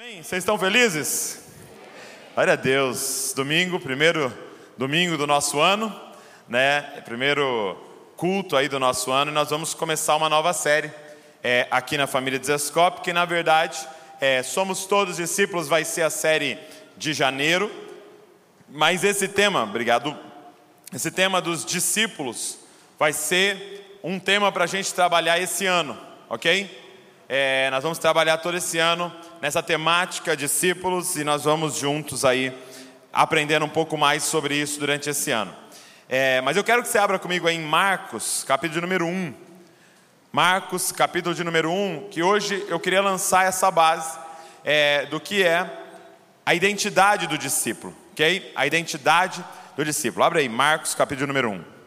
Amém? Vocês estão felizes? Glória a Deus. Domingo, primeiro domingo do nosso ano, né? Primeiro culto aí do nosso ano, e nós vamos começar uma nova série é, aqui na família Desescope, que na verdade é, somos todos discípulos, vai ser a série de janeiro, mas esse tema, obrigado, esse tema dos discípulos vai ser um tema para a gente trabalhar esse ano, ok? É, nós vamos trabalhar todo esse ano nessa temática discípulos e nós vamos juntos aí aprendendo um pouco mais sobre isso durante esse ano. É, mas eu quero que você abra comigo em Marcos, capítulo número 1. Marcos, capítulo de número 1, que hoje eu queria lançar essa base é, do que é a identidade do discípulo, ok? A identidade do discípulo. Abre aí, Marcos, capítulo número 1.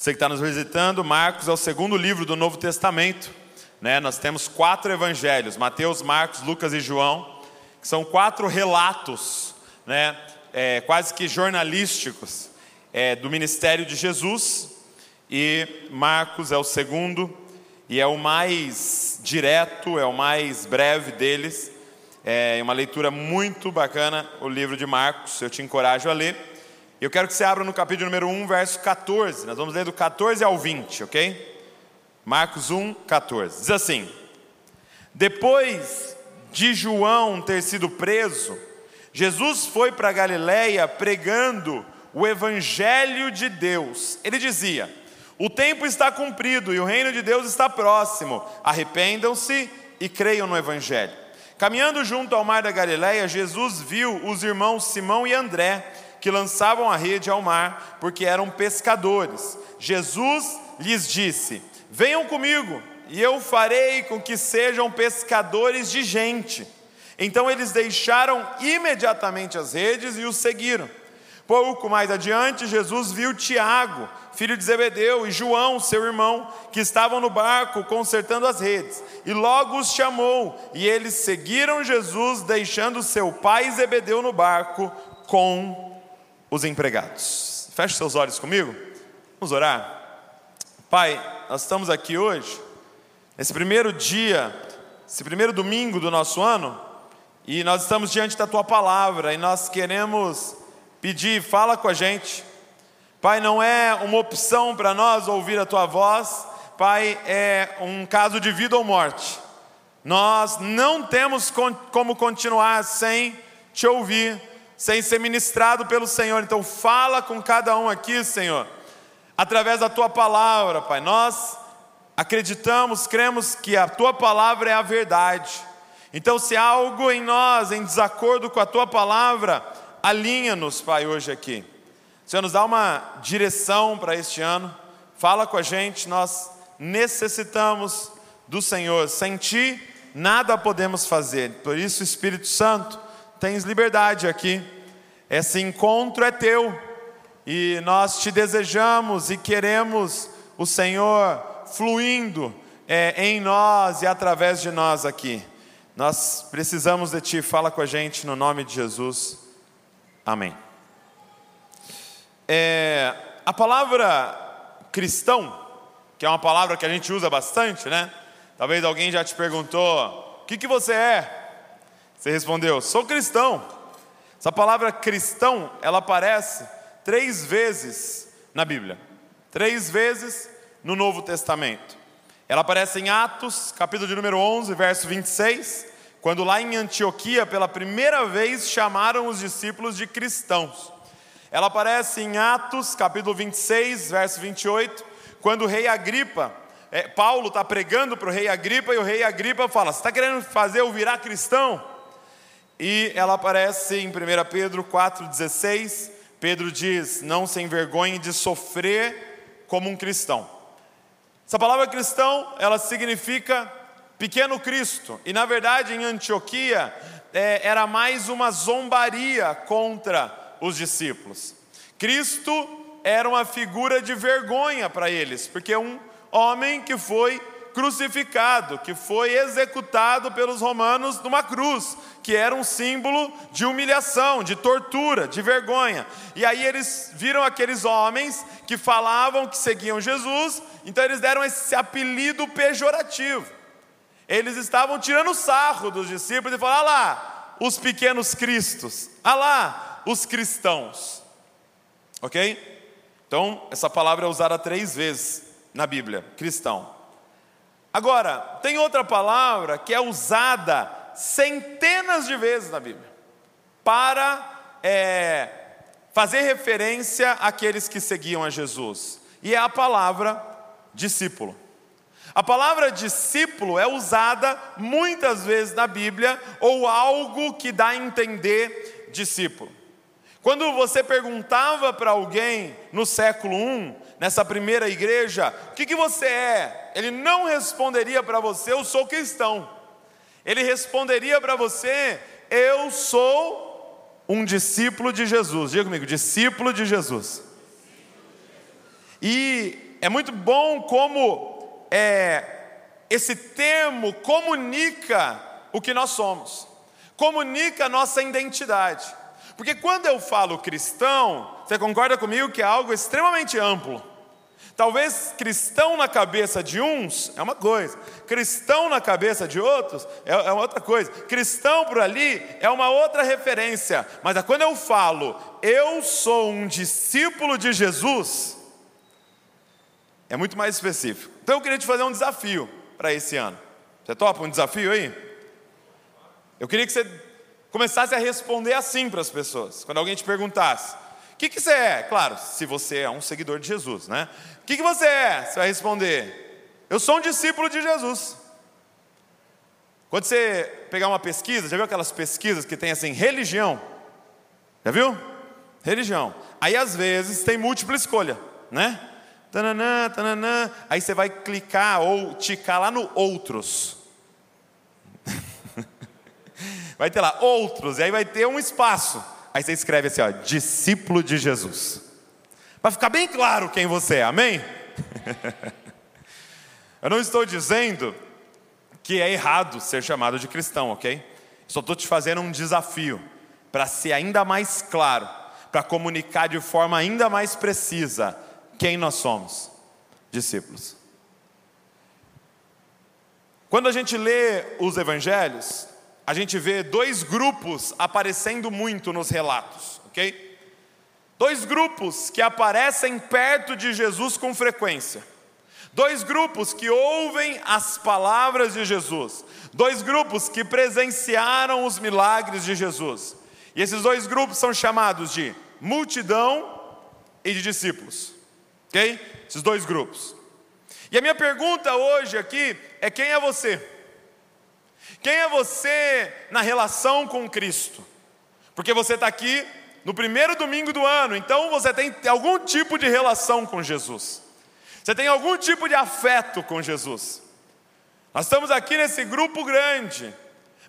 Você que está nos visitando, Marcos é o segundo livro do Novo Testamento. Né? Nós temos quatro evangelhos: Mateus, Marcos, Lucas e João, que são quatro relatos, né? É, quase que jornalísticos, é, do ministério de Jesus. E Marcos é o segundo e é o mais direto, é o mais breve deles. É uma leitura muito bacana o livro de Marcos, eu te encorajo a ler. Eu quero que você abra no capítulo número 1, verso 14. Nós vamos ler do 14 ao 20, ok? Marcos 1, 14. Diz assim: Depois de João ter sido preso, Jesus foi para Galiléia pregando o evangelho de Deus. Ele dizia: O tempo está cumprido e o reino de Deus está próximo. Arrependam-se e creiam no evangelho. Caminhando junto ao mar da Galiléia, Jesus viu os irmãos Simão e André que lançavam a rede ao mar, porque eram pescadores. Jesus lhes disse: Venham comigo, e eu farei com que sejam pescadores de gente. Então eles deixaram imediatamente as redes e os seguiram. Pouco mais adiante, Jesus viu Tiago, filho de Zebedeu, e João, seu irmão, que estavam no barco consertando as redes, e logo os chamou, e eles seguiram Jesus, deixando seu pai Zebedeu no barco com os empregados. Feche seus olhos comigo. Vamos orar. Pai, nós estamos aqui hoje, nesse primeiro dia, esse primeiro domingo do nosso ano, e nós estamos diante da tua palavra e nós queremos pedir, fala com a gente. Pai, não é uma opção para nós ouvir a tua voz, Pai, é um caso de vida ou morte. Nós não temos como continuar sem te ouvir, sem ser ministrado pelo Senhor. Então, fala com cada um aqui, Senhor, através da tua palavra, Pai. Nós acreditamos, cremos que a tua palavra é a verdade. Então, se há algo em nós em desacordo com a tua palavra, alinha-nos, Pai, hoje aqui. Senhor, nos dá uma direção para este ano. Fala com a gente, nós necessitamos do Senhor. Sem ti, nada podemos fazer. Por isso, Espírito Santo, tens liberdade aqui. Esse encontro é teu e nós te desejamos e queremos o Senhor fluindo é, em nós e através de nós aqui. Nós precisamos de Ti, fala com a gente no nome de Jesus. Amém. É, a palavra cristão, que é uma palavra que a gente usa bastante, né? Talvez alguém já te perguntou: o que, que você é? Você respondeu: Sou cristão. Essa palavra cristão, ela aparece três vezes na Bíblia, três vezes no Novo Testamento. Ela aparece em Atos, capítulo de número 11, verso 26, quando lá em Antioquia, pela primeira vez, chamaram os discípulos de cristãos. Ela aparece em Atos, capítulo 26, verso 28, quando o rei Agripa, é, Paulo está pregando para o rei Agripa, e o rei Agripa fala: Você está querendo fazer eu virar cristão? E ela aparece em 1 Pedro 4,16. Pedro diz: Não se envergonhe de sofrer como um cristão. Essa palavra cristão, ela significa pequeno Cristo. E na verdade, em Antioquia, é, era mais uma zombaria contra os discípulos. Cristo era uma figura de vergonha para eles, porque um homem que foi crucificado, que foi executado pelos romanos numa cruz, que era um símbolo de humilhação, de tortura, de vergonha. E aí eles viram aqueles homens que falavam que seguiam Jesus, então eles deram esse apelido pejorativo. Eles estavam tirando sarro dos discípulos e falaram: ah lá, os pequenos cristos, ah lá, os cristãos. Ok? Então, essa palavra é usada três vezes na Bíblia, cristão. Agora, tem outra palavra que é usada centenas de vezes na Bíblia, para é, fazer referência àqueles que seguiam a Jesus, e é a palavra discípulo. A palavra discípulo é usada muitas vezes na Bíblia, ou algo que dá a entender discípulo. Quando você perguntava para alguém no século I, nessa primeira igreja, o que, que você é? Ele não responderia para você, eu sou cristão. Ele responderia para você, eu sou um discípulo de Jesus. Diga comigo, discípulo de Jesus. E é muito bom como é, esse termo comunica o que nós somos, comunica a nossa identidade. Porque quando eu falo cristão, você concorda comigo que é algo extremamente amplo. Talvez cristão na cabeça de uns é uma coisa, cristão na cabeça de outros é, é outra coisa, cristão por ali é uma outra referência, mas é quando eu falo, eu sou um discípulo de Jesus, é muito mais específico. Então eu queria te fazer um desafio para esse ano. Você topa um desafio aí? Eu queria que você começasse a responder assim para as pessoas. Quando alguém te perguntasse: O que, que você é? Claro, se você é um seguidor de Jesus, né? Que, que você é? Você vai responder: Eu sou um discípulo de Jesus. Quando você pegar uma pesquisa, já viu aquelas pesquisas que tem assim, religião? Já viu? Religião. Aí às vezes tem múltipla escolha, né? Tananã, tananã. Aí você vai clicar ou ticar lá no outros. vai ter lá outros, e aí vai ter um espaço. Aí você escreve assim, ó, discípulo de Jesus. Para ficar bem claro quem você é, amém? Eu não estou dizendo que é errado ser chamado de cristão, ok? Só estou te fazendo um desafio para ser ainda mais claro, para comunicar de forma ainda mais precisa quem nós somos, discípulos. Quando a gente lê os evangelhos, a gente vê dois grupos aparecendo muito nos relatos, ok? Dois grupos que aparecem perto de Jesus com frequência. Dois grupos que ouvem as palavras de Jesus. Dois grupos que presenciaram os milagres de Jesus. E esses dois grupos são chamados de multidão e de discípulos. Ok? Esses dois grupos. E a minha pergunta hoje aqui é: quem é você? Quem é você na relação com Cristo? Porque você está aqui no primeiro domingo do ano, então você tem algum tipo de relação com Jesus. Você tem algum tipo de afeto com Jesus. Nós estamos aqui nesse grupo grande,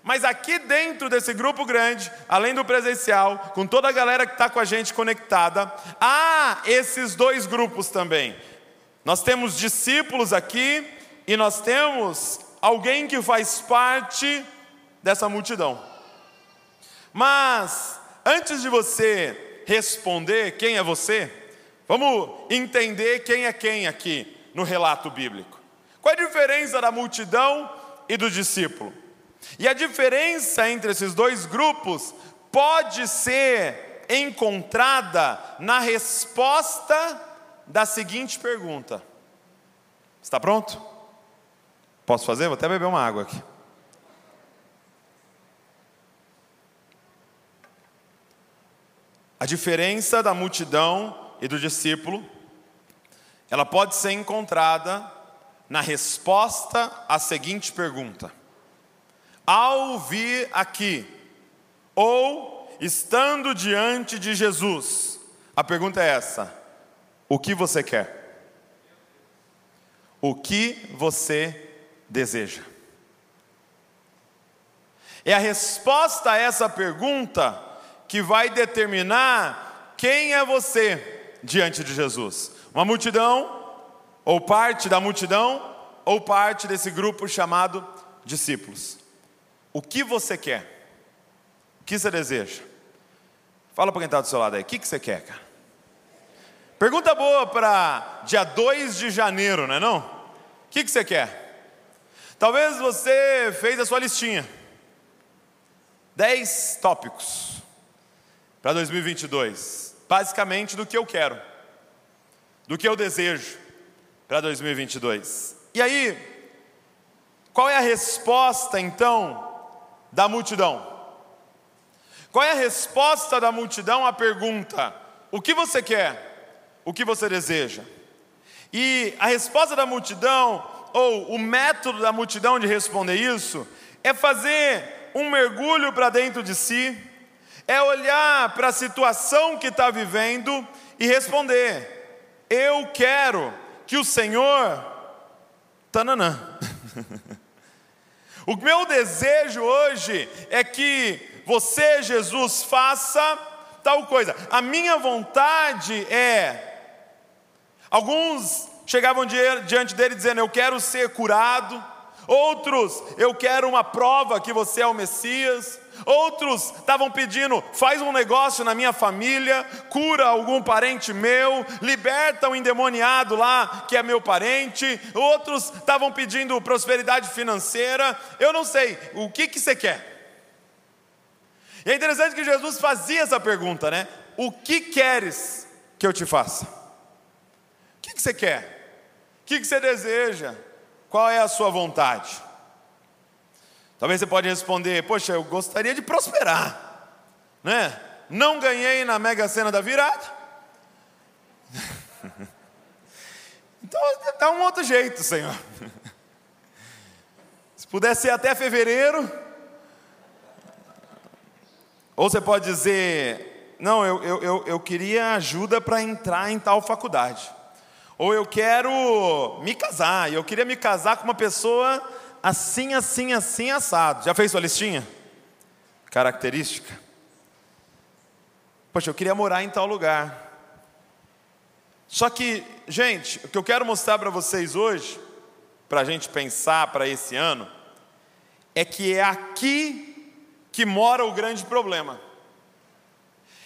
mas aqui dentro desse grupo grande, além do presencial, com toda a galera que está com a gente conectada, há esses dois grupos também. Nós temos discípulos aqui e nós temos alguém que faz parte dessa multidão. Mas, antes de você responder quem é você, vamos entender quem é quem aqui no relato bíblico. Qual é a diferença da multidão e do discípulo? E a diferença entre esses dois grupos pode ser encontrada na resposta da seguinte pergunta: Está pronto? Posso fazer? Vou até beber uma água aqui. A diferença da multidão e do discípulo, ela pode ser encontrada na resposta à seguinte pergunta: Ao vir aqui, ou estando diante de Jesus, a pergunta é essa: O que você quer? O que você deseja? É a resposta a essa pergunta que vai determinar quem é você diante de Jesus. Uma multidão, ou parte da multidão, ou parte desse grupo chamado discípulos. O que você quer? O que você deseja? Fala para quem está do seu lado aí, o que, você quer, cara? Pergunta boa para dia 2 de janeiro, não é não? O que, que você quer? Talvez você fez a sua listinha. 10 tópicos para 2022. Basicamente do que eu quero, do que eu desejo para 2022. E aí, qual é a resposta então da multidão? Qual é a resposta da multidão à pergunta: o que você quer? O que você deseja? E a resposta da multidão, ou o método da multidão de responder isso, é fazer um mergulho para dentro de si, é olhar para a situação que está vivendo e responder: Eu quero que o Senhor. Tananã. o meu desejo hoje é que você, Jesus, faça tal coisa. A minha vontade é. Alguns chegavam diante dele dizendo: Eu quero ser curado. Outros, eu quero uma prova que você é o Messias. Outros estavam pedindo: faz um negócio na minha família, cura algum parente meu, liberta o um endemoniado lá que é meu parente. Outros estavam pedindo prosperidade financeira. Eu não sei, o que, que você quer? E é interessante que Jesus fazia essa pergunta, né? O que queres que eu te faça? O que, que você quer? O que, que você deseja? Qual é a sua vontade? Talvez você pode responder: Poxa, eu gostaria de prosperar, né? Não ganhei na mega cena da virada. então dá um outro jeito, Senhor. Se pudesse ser até fevereiro. Ou você pode dizer: Não, eu, eu, eu, eu queria ajuda para entrar em tal faculdade. Ou eu quero me casar, e eu queria me casar com uma pessoa assim, assim, assim, assado. Já fez sua listinha? Característica? Poxa, eu queria morar em tal lugar. Só que, gente, o que eu quero mostrar para vocês hoje, para a gente pensar para esse ano, é que é aqui que mora o grande problema.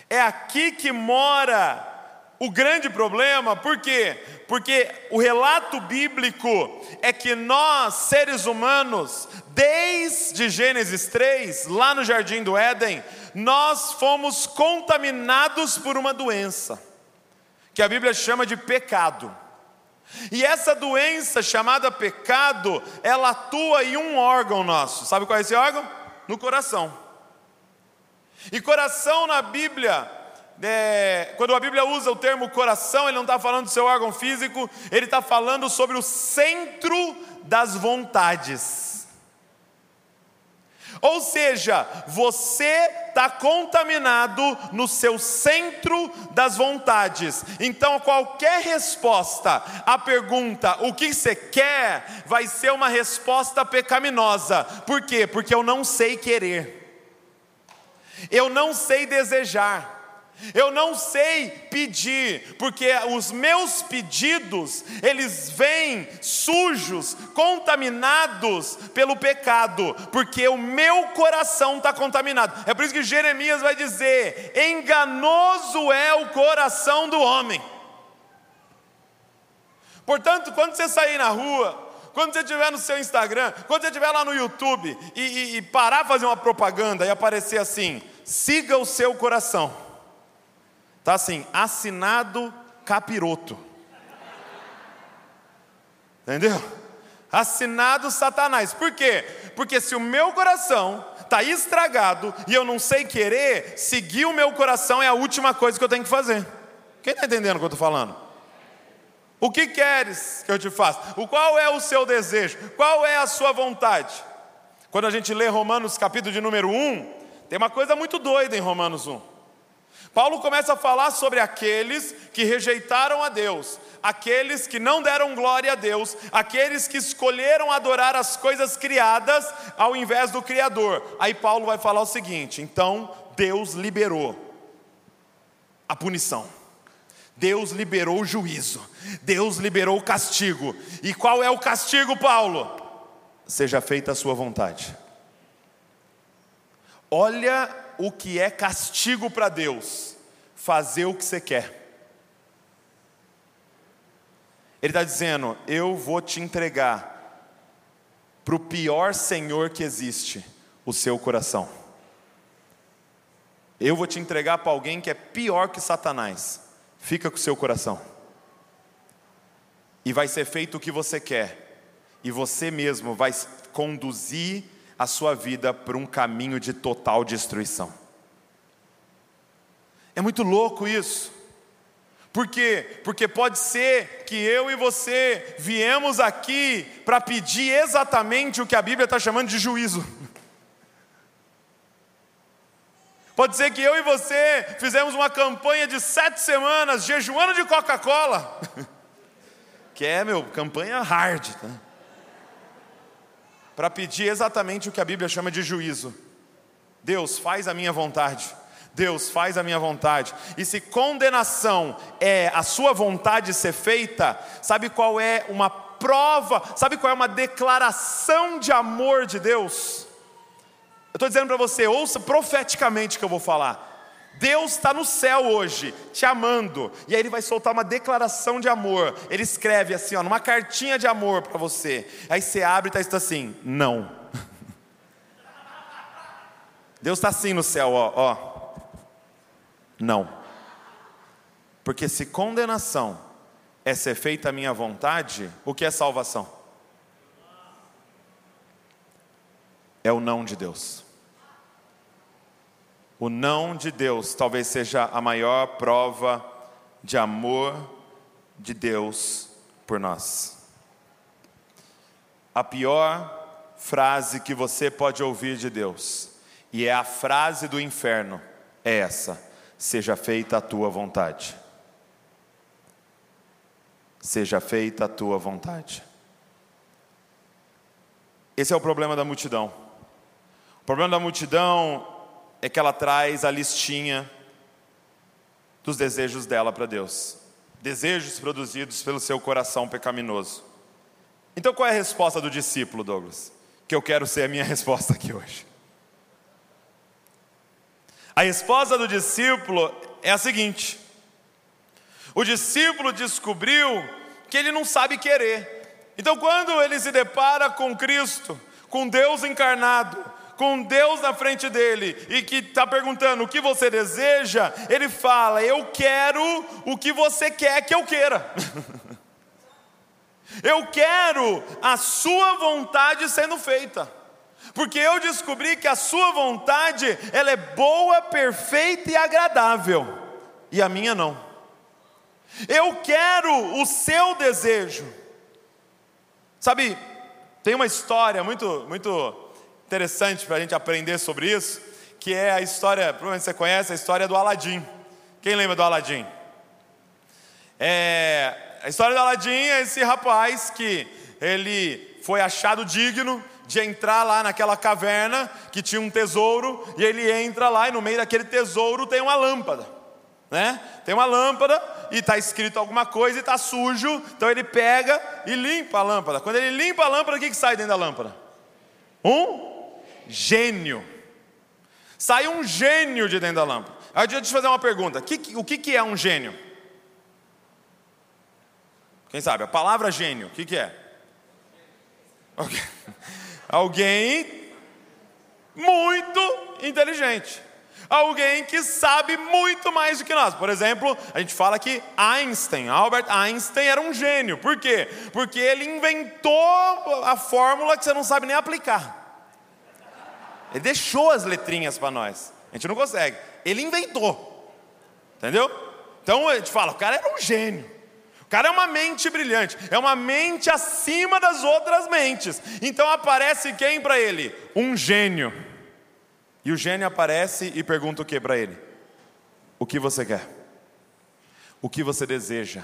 É aqui que mora o grande problema, por quê? Porque o relato bíblico é que nós, seres humanos, desde Gênesis 3, lá no jardim do Éden, nós fomos contaminados por uma doença, que a Bíblia chama de pecado. E essa doença chamada pecado, ela atua em um órgão nosso. Sabe qual é esse órgão? No coração. E coração na Bíblia é, quando a Bíblia usa o termo coração, ele não está falando do seu órgão físico, ele está falando sobre o centro das vontades. Ou seja, você está contaminado no seu centro das vontades. Então, qualquer resposta à pergunta o que você quer, vai ser uma resposta pecaminosa. Por quê? Porque eu não sei querer, eu não sei desejar. Eu não sei pedir, porque os meus pedidos, eles vêm sujos, contaminados pelo pecado, porque o meu coração está contaminado. É por isso que Jeremias vai dizer: enganoso é o coração do homem. Portanto, quando você sair na rua, quando você estiver no seu Instagram, quando você estiver lá no YouTube e, e, e parar fazer uma propaganda e aparecer assim: siga o seu coração. Está assim, assinado capiroto. Entendeu? Assinado Satanás. Por quê? Porque se o meu coração está estragado e eu não sei querer, seguir o meu coração é a última coisa que eu tenho que fazer. Quem está entendendo o que eu estou falando? O que queres que eu te faça? O qual é o seu desejo? Qual é a sua vontade? Quando a gente lê Romanos capítulo de número 1, tem uma coisa muito doida em Romanos 1. Paulo começa a falar sobre aqueles que rejeitaram a Deus, aqueles que não deram glória a Deus, aqueles que escolheram adorar as coisas criadas ao invés do Criador. Aí Paulo vai falar o seguinte: então Deus liberou a punição. Deus liberou o juízo, Deus liberou o castigo. E qual é o castigo, Paulo? Seja feita a sua vontade. Olha o que é castigo para Deus: fazer o que você quer. Ele está dizendo: Eu vou te entregar para o pior senhor que existe, o seu coração. Eu vou te entregar para alguém que é pior que Satanás. Fica com o seu coração. E vai ser feito o que você quer. E você mesmo vai conduzir a sua vida por um caminho de total destruição. É muito louco isso. Por quê? Porque pode ser que eu e você viemos aqui para pedir exatamente o que a Bíblia está chamando de juízo. Pode ser que eu e você fizemos uma campanha de sete semanas jejuando de Coca-Cola, que é, meu, campanha hard, tá? Para pedir exatamente o que a Bíblia chama de juízo. Deus, faz a minha vontade. Deus, faz a minha vontade. E se condenação é a sua vontade ser feita, sabe qual é uma prova, sabe qual é uma declaração de amor de Deus? Eu estou dizendo para você, ouça profeticamente que eu vou falar. Deus está no céu hoje, te amando, e aí Ele vai soltar uma declaração de amor. Ele escreve assim, ó, numa cartinha de amor para você. Aí você abre e está escrito assim: não. Deus está assim no céu, ó, ó. Não. Porque se condenação é ser feita a minha vontade, o que é salvação? É o não de Deus. O não de Deus talvez seja a maior prova de amor de Deus por nós. A pior frase que você pode ouvir de Deus, e é a frase do inferno, é essa: seja feita a tua vontade. Seja feita a tua vontade. Esse é o problema da multidão. O problema da multidão é que ela traz a listinha dos desejos dela para Deus. Desejos produzidos pelo seu coração pecaminoso. Então qual é a resposta do discípulo, Douglas? Que eu quero ser a minha resposta aqui hoje. A resposta do discípulo é a seguinte: o discípulo descobriu que ele não sabe querer. Então, quando ele se depara com Cristo, com Deus encarnado, com Deus na frente dele e que está perguntando o que você deseja, ele fala: Eu quero o que você quer que eu queira. eu quero a sua vontade sendo feita. Porque eu descobri que a sua vontade, ela é boa, perfeita e agradável, e a minha não. Eu quero o seu desejo. Sabe, tem uma história muito muito interessante para a gente aprender sobre isso, que é a história, provavelmente você conhece a história do Aladim. Quem lembra do Aladim? É, a história do Aladim é esse rapaz que ele foi achado digno de entrar lá naquela caverna que tinha um tesouro, e ele entra lá e no meio daquele tesouro tem uma lâmpada. Né? Tem uma lâmpada e está escrito alguma coisa e está sujo, então ele pega e limpa a lâmpada. Quando ele limpa a lâmpada, o que, que sai dentro da lâmpada? Um gênio. Sai um gênio de dentro da lâmpada. Aí deixa eu te fazer uma pergunta: o que, é um gênio? Quem sabe? A palavra gênio, o que é? Alguém muito inteligente. Alguém que sabe muito mais do que nós. Por exemplo, a gente fala que Einstein, Albert Einstein era um gênio. Por quê? Porque ele inventou a fórmula que você não sabe nem aplicar. Ele deixou as letrinhas para nós. A gente não consegue. Ele inventou. Entendeu? Então a gente fala, o cara era um gênio. O cara é uma mente brilhante, é uma mente acima das outras mentes. Então aparece quem para ele? Um gênio. E o gênio aparece e pergunta o que para ele? O que você quer? O que você deseja?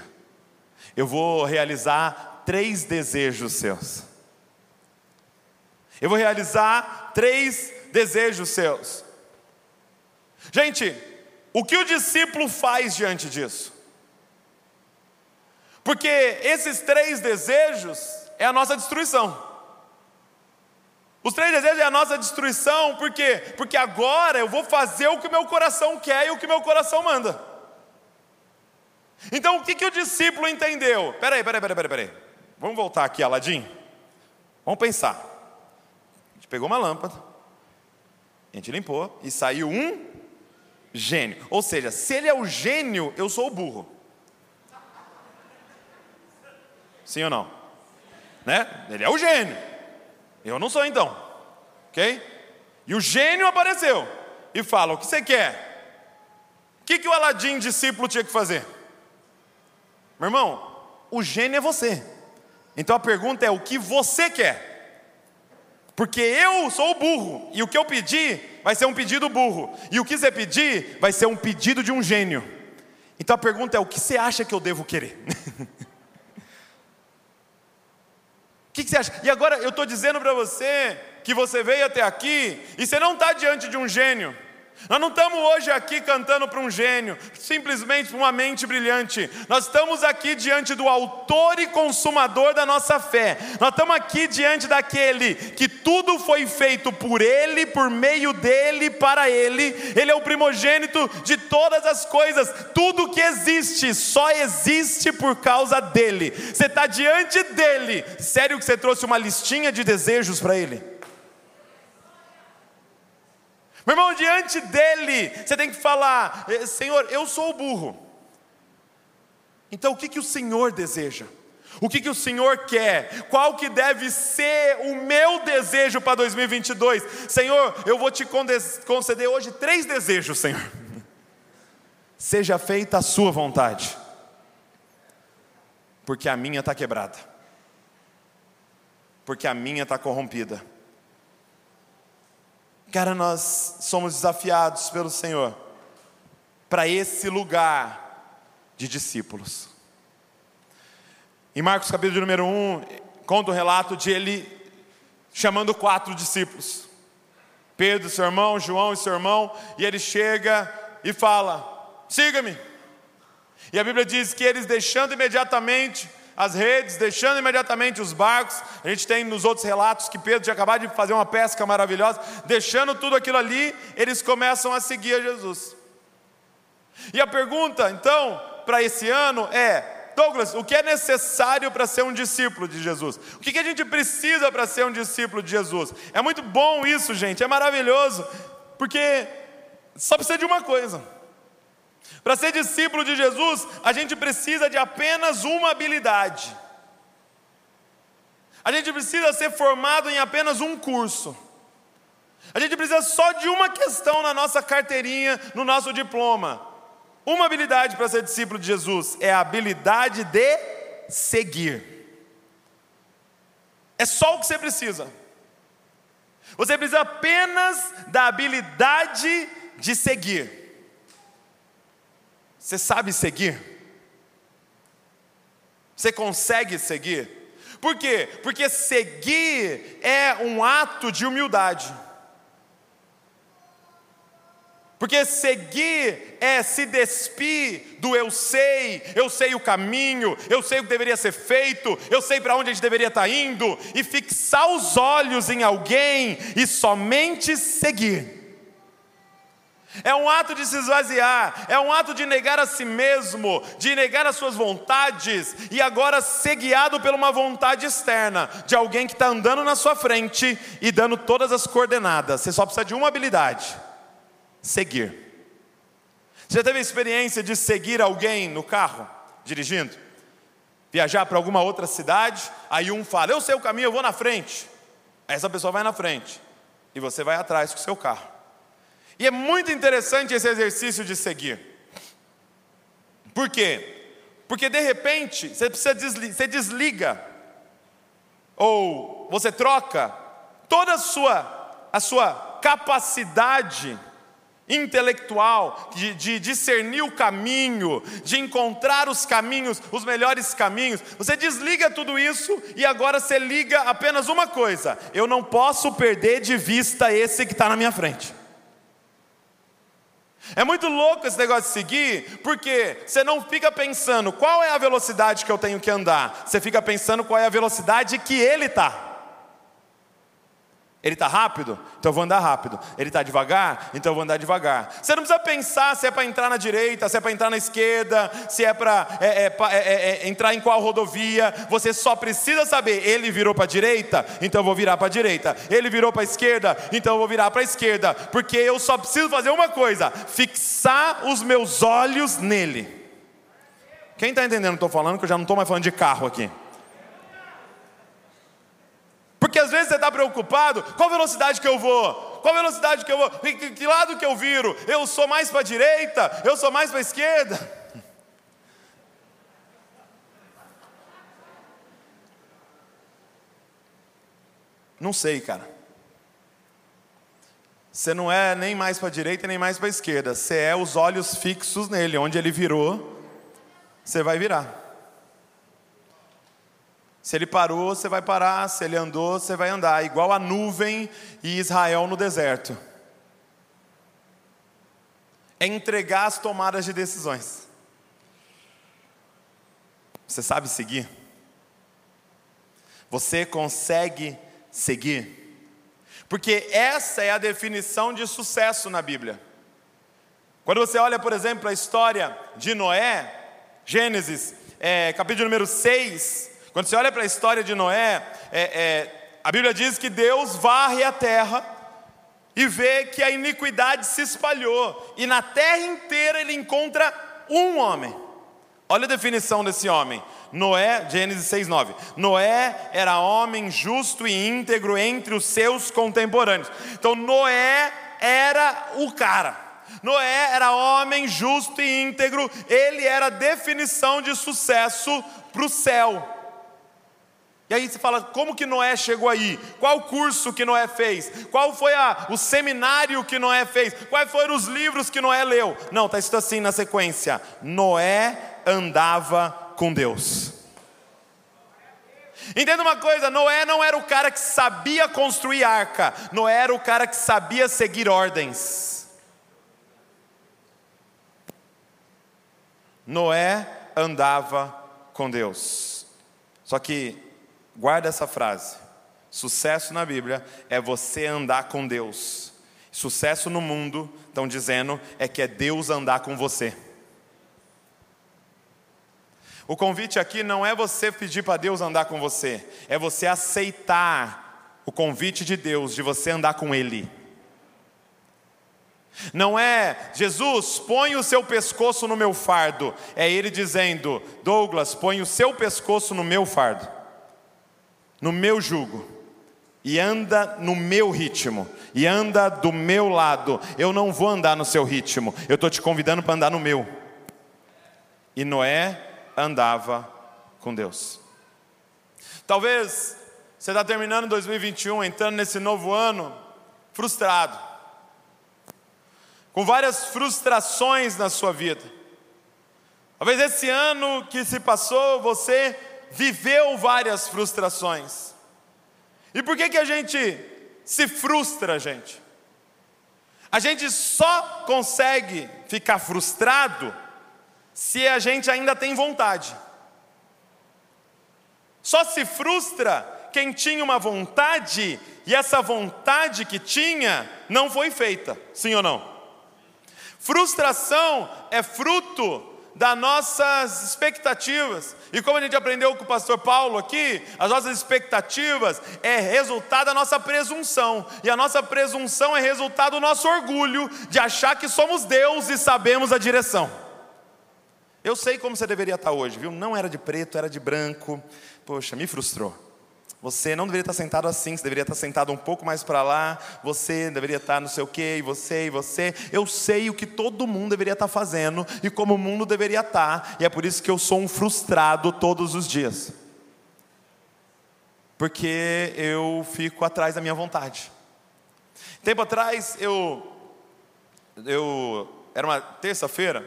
Eu vou realizar três desejos seus. Eu vou realizar três desejos seus. Gente, o que o discípulo faz diante disso? Porque esses três desejos é a nossa destruição. Os três desejos é a nossa destruição, por quê? Porque agora eu vou fazer o que meu coração quer e o que meu coração manda. Então o que, que o discípulo entendeu? Peraí, peraí, peraí, peraí, peraí. Vamos voltar aqui, Aladim. Vamos pensar. A gente pegou uma lâmpada, a gente limpou e saiu um gênio. Ou seja, se ele é o gênio, eu sou o burro. Sim ou não? Né? Ele é o gênio. Eu não sou então. Ok? E o gênio apareceu e fala: O que você quer? O que, que o Aladim discípulo tinha que fazer? Meu irmão, o gênio é você. Então a pergunta é: o que você quer? Porque eu sou o burro, e o que eu pedi vai ser um pedido burro, e o que você pedir vai ser um pedido de um gênio. Então a pergunta é: o que você acha que eu devo querer? O que, que, você acha? E agora eu estou dizendo para você que você veio até aqui e você não está diante de um gênio. Nós não estamos hoje aqui cantando para um gênio, simplesmente para uma mente brilhante. Nós estamos aqui diante do autor e consumador da nossa fé. Nós estamos aqui diante daquele que tudo foi feito por ele, por meio dele, para ele. Ele é o primogênito de todas as coisas. Tudo que existe só existe por causa dele. Você está diante dele. Sério que você trouxe uma listinha de desejos para ele? Meu irmão, diante dele, você tem que falar: eh, Senhor, eu sou o burro. Então, o que, que o Senhor deseja? O que, que o Senhor quer? Qual que deve ser o meu desejo para 2022? Senhor, eu vou te conceder hoje três desejos, Senhor. Seja feita a sua vontade, porque a minha está quebrada, porque a minha está corrompida Cara, nós somos desafiados pelo Senhor para esse lugar de discípulos. Em Marcos capítulo número 1, conta o relato de ele chamando quatro discípulos. Pedro, seu irmão, João e seu irmão, e ele chega e fala: "Siga-me". E a Bíblia diz que eles deixando imediatamente as redes, deixando imediatamente os barcos. A gente tem nos outros relatos que Pedro tinha acabado de fazer uma pesca maravilhosa, deixando tudo aquilo ali, eles começam a seguir a Jesus. E a pergunta, então, para esse ano é: Douglas, o que é necessário para ser um discípulo de Jesus? O que a gente precisa para ser um discípulo de Jesus? É muito bom isso, gente, é maravilhoso, porque só precisa de uma coisa para ser discípulo de Jesus, a gente precisa de apenas uma habilidade. A gente precisa ser formado em apenas um curso. A gente precisa só de uma questão na nossa carteirinha, no nosso diploma. Uma habilidade para ser discípulo de Jesus é a habilidade de seguir. É só o que você precisa. Você precisa apenas da habilidade de seguir. Você sabe seguir? Você consegue seguir? Por quê? Porque seguir é um ato de humildade. Porque seguir é se despir do eu sei, eu sei o caminho, eu sei o que deveria ser feito, eu sei para onde a gente deveria estar indo, e fixar os olhos em alguém e somente seguir. É um ato de se esvaziar, é um ato de negar a si mesmo, de negar as suas vontades e agora ser guiado por uma vontade externa, de alguém que está andando na sua frente e dando todas as coordenadas. Você só precisa de uma habilidade: seguir. Você já teve a experiência de seguir alguém no carro, dirigindo? Viajar para alguma outra cidade, aí um fala: Eu sei o caminho, eu vou na frente. Aí essa pessoa vai na frente e você vai atrás com o seu carro. E é muito interessante esse exercício de seguir. Por quê? Porque de repente você precisa desliga, você desliga ou você troca toda a sua a sua capacidade intelectual de, de, discernir o caminho, de encontrar os caminhos, os melhores caminhos. Você desliga tudo isso e agora você liga apenas uma coisa: eu não posso perder de vista esse que está na minha frente. É muito louco esse negócio de seguir, porque você não fica pensando qual é a velocidade que eu tenho que andar, você fica pensando qual é a velocidade que ele está. Ele está rápido? Então eu vou andar rápido. Ele está devagar? Então eu vou andar devagar. Você não precisa pensar se é para entrar na direita, se é para entrar na esquerda, se é para é, é, é, é, entrar em qual rodovia. Você só precisa saber: ele virou para a direita, então eu vou virar para a direita. Ele virou para a esquerda, então eu vou virar para a esquerda. Porque eu só preciso fazer uma coisa: fixar os meus olhos nele. Quem está entendendo o que estou falando? Que eu já não estou mais falando de carro aqui. Porque às vezes você está preocupado, qual velocidade que eu vou? Qual velocidade que eu vou? Que, lado que eu viro? Eu sou mais para a direita? Eu sou mais para a esquerda? Não sei, cara. Você não é nem mais para a direita nem mais para a esquerda. Você é os olhos fixos nele. Onde ele virou, você vai virar. Se ele parou, você vai parar. Se ele andou, você vai andar. Igual a nuvem e Israel no deserto. É entregar as tomadas de decisões. Você sabe seguir? Você consegue seguir? Porque essa é a definição de sucesso na Bíblia. Quando você olha, por exemplo, a história de Noé, Gênesis, é, capítulo número 6, quando você olha para a história de Noé, é, é, a Bíblia diz que Deus varre a terra e vê que a iniquidade se espalhou, e na terra inteira ele encontra um homem. Olha a definição desse homem. Noé, Gênesis 6:9. Noé era homem justo e íntegro entre os seus contemporâneos. Então Noé era o cara. Noé era homem justo e íntegro, ele era a definição de sucesso para o céu. E aí você fala, como que Noé chegou aí? Qual curso que Noé fez? Qual foi a, o seminário que Noé fez? Quais foram os livros que Noé leu? Não, está escrito assim na sequência: Noé andava com Deus. Entenda uma coisa: Noé não era o cara que sabia construir arca, Noé era o cara que sabia seguir ordens. Noé andava com Deus. Só que Guarda essa frase. Sucesso na Bíblia é você andar com Deus. Sucesso no mundo, estão dizendo, é que é Deus andar com você. O convite aqui não é você pedir para Deus andar com você, é você aceitar o convite de Deus de você andar com Ele. Não é Jesus, põe o seu pescoço no meu fardo, é Ele dizendo, Douglas, põe o seu pescoço no meu fardo no meu jugo e anda no meu ritmo, e anda do meu lado. Eu não vou andar no seu ritmo, eu estou te convidando para andar no meu. E Noé andava com Deus. Talvez você está terminando 2021, entrando nesse novo ano, frustrado, com várias frustrações na sua vida. Talvez esse ano que se passou, você viveu várias frustrações. E por que, que a gente se frustra, gente? A gente só consegue ficar frustrado se a gente ainda tem vontade. Só se frustra quem tinha uma vontade e essa vontade que tinha não foi feita, sim ou não? Frustração é fruto das nossas expectativas. E como a gente aprendeu com o pastor Paulo aqui, as nossas expectativas é resultado da nossa presunção. E a nossa presunção é resultado do nosso orgulho de achar que somos Deus e sabemos a direção. Eu sei como você deveria estar hoje, viu? Não era de preto, era de branco. Poxa, me frustrou. Você não deveria estar sentado assim, você deveria estar sentado um pouco mais para lá, você deveria estar não sei o quê, e você, e você. Eu sei o que todo mundo deveria estar fazendo e como o mundo deveria estar, e é por isso que eu sou um frustrado todos os dias. Porque eu fico atrás da minha vontade. Tempo atrás, eu, eu era uma terça-feira,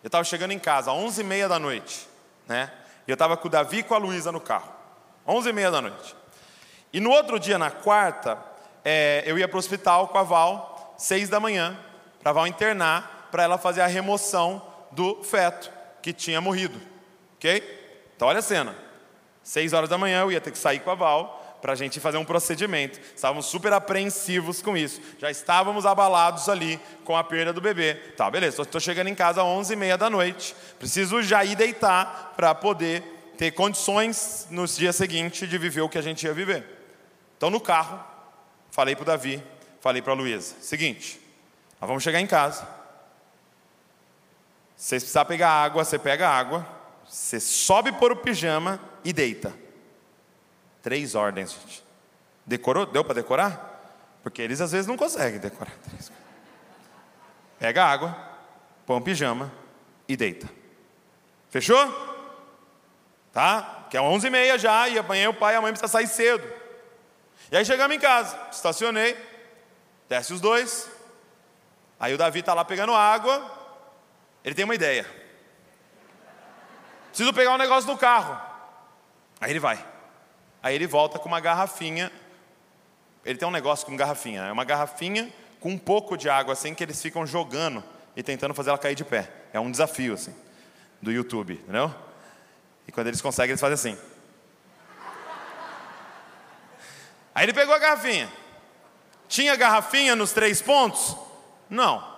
eu estava chegando em casa, às 11h30 da noite, né? E eu estava com o Davi e com a Luísa no carro. 11 e meia da noite. E no outro dia, na quarta, é, eu ia para o hospital com a Val, seis da manhã, para Val internar, para ela fazer a remoção do feto que tinha morrido. Ok? Então olha a cena. Seis horas da manhã eu ia ter que sair com a Val para a gente fazer um procedimento. Estávamos super apreensivos com isso. Já estávamos abalados ali com a perda do bebê. Tá, beleza. Estou chegando em casa às 11h30 da noite. Preciso já ir deitar para poder ter condições nos dias seguintes de viver o que a gente ia viver. Então, no carro, falei para o Davi, falei para a Luísa: seguinte, nós vamos chegar em casa. Se precisar pegar água, você pega água. Você sobe por o pijama e deita. Três ordens, gente. Decorou? Deu para decorar? Porque eles às vezes não conseguem decorar. Pega água, põe um pijama e deita. Fechou? Tá? Que é 11 e meia já e amanhã o pai e a mãe precisam sair cedo. E aí chegamos em casa, estacionei, desce os dois. Aí o Davi está lá pegando água. Ele tem uma ideia. Preciso pegar um negócio no carro. Aí ele vai. Aí ele volta com uma garrafinha. Ele tem um negócio com garrafinha. É uma garrafinha com um pouco de água assim que eles ficam jogando e tentando fazer ela cair de pé. É um desafio assim do YouTube, entendeu? E quando eles conseguem, eles fazem assim. Aí ele pegou a garrafinha. Tinha garrafinha nos três pontos? Não.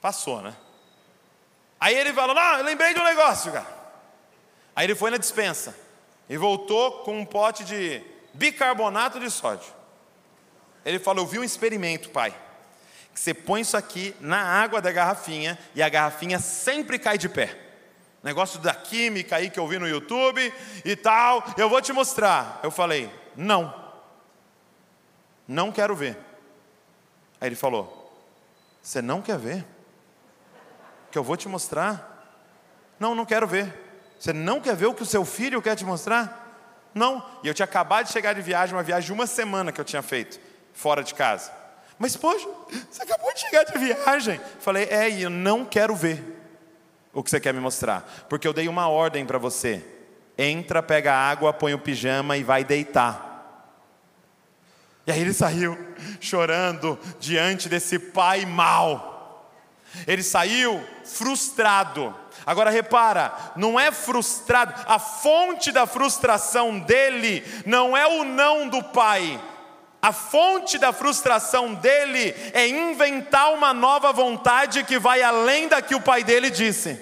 Passou, né? Aí ele falou: Não, eu lembrei de um negócio, cara. Aí ele foi na dispensa e voltou com um pote de bicarbonato de sódio. Ele falou: Eu vi um experimento, pai. Que você põe isso aqui na água da garrafinha e a garrafinha sempre cai de pé. Negócio da química aí que eu vi no YouTube e tal. Eu vou te mostrar. Eu falei: Não. Não quero ver. Aí ele falou: Você não quer ver? Que eu vou te mostrar? Não, não quero ver. Você não quer ver o que o seu filho quer te mostrar? Não. E eu tinha acabado de chegar de viagem, uma viagem de uma semana que eu tinha feito, fora de casa. Mas, poxa, você acabou de chegar de viagem. Falei, é, e eu não quero ver o que você quer me mostrar. Porque eu dei uma ordem para você. Entra, pega água, põe o pijama e vai deitar. E aí ele saiu chorando diante desse pai mau. Ele saiu frustrado Agora repara, não é frustrado, a fonte da frustração dele não é o não do pai. A fonte da frustração dele é inventar uma nova vontade que vai além da que o pai dele disse.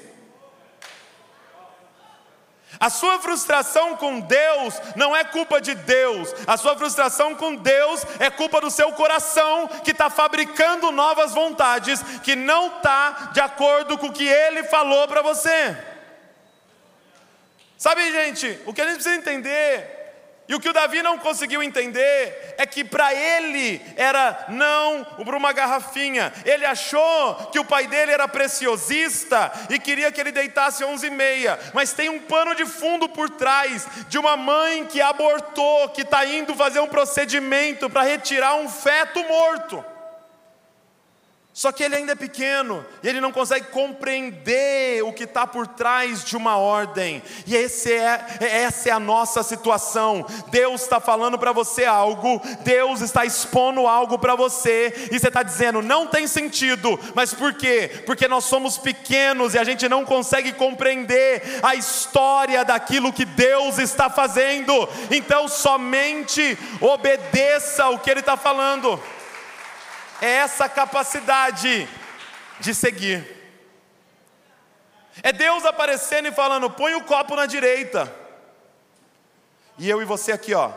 A sua frustração com Deus não é culpa de Deus, a sua frustração com Deus é culpa do seu coração que está fabricando novas vontades que não está de acordo com o que Ele falou para você. Sabe, gente, o que a gente precisa entender e o que o Davi não conseguiu entender é que para ele era não para uma garrafinha. Ele achou que o pai dele era preciosista e queria que ele deitasse onze e meia. Mas tem um pano de fundo por trás de uma mãe que abortou, que está indo fazer um procedimento para retirar um feto morto. Só que ele ainda é pequeno e ele não consegue compreender o que está por trás de uma ordem, e esse é, essa é a nossa situação. Deus está falando para você algo, Deus está expondo algo para você, e você está dizendo, não tem sentido, mas por quê? Porque nós somos pequenos e a gente não consegue compreender a história daquilo que Deus está fazendo, então somente obedeça o que Ele está falando é essa capacidade de seguir. É Deus aparecendo e falando: põe o copo na direita. E eu e você aqui, ó.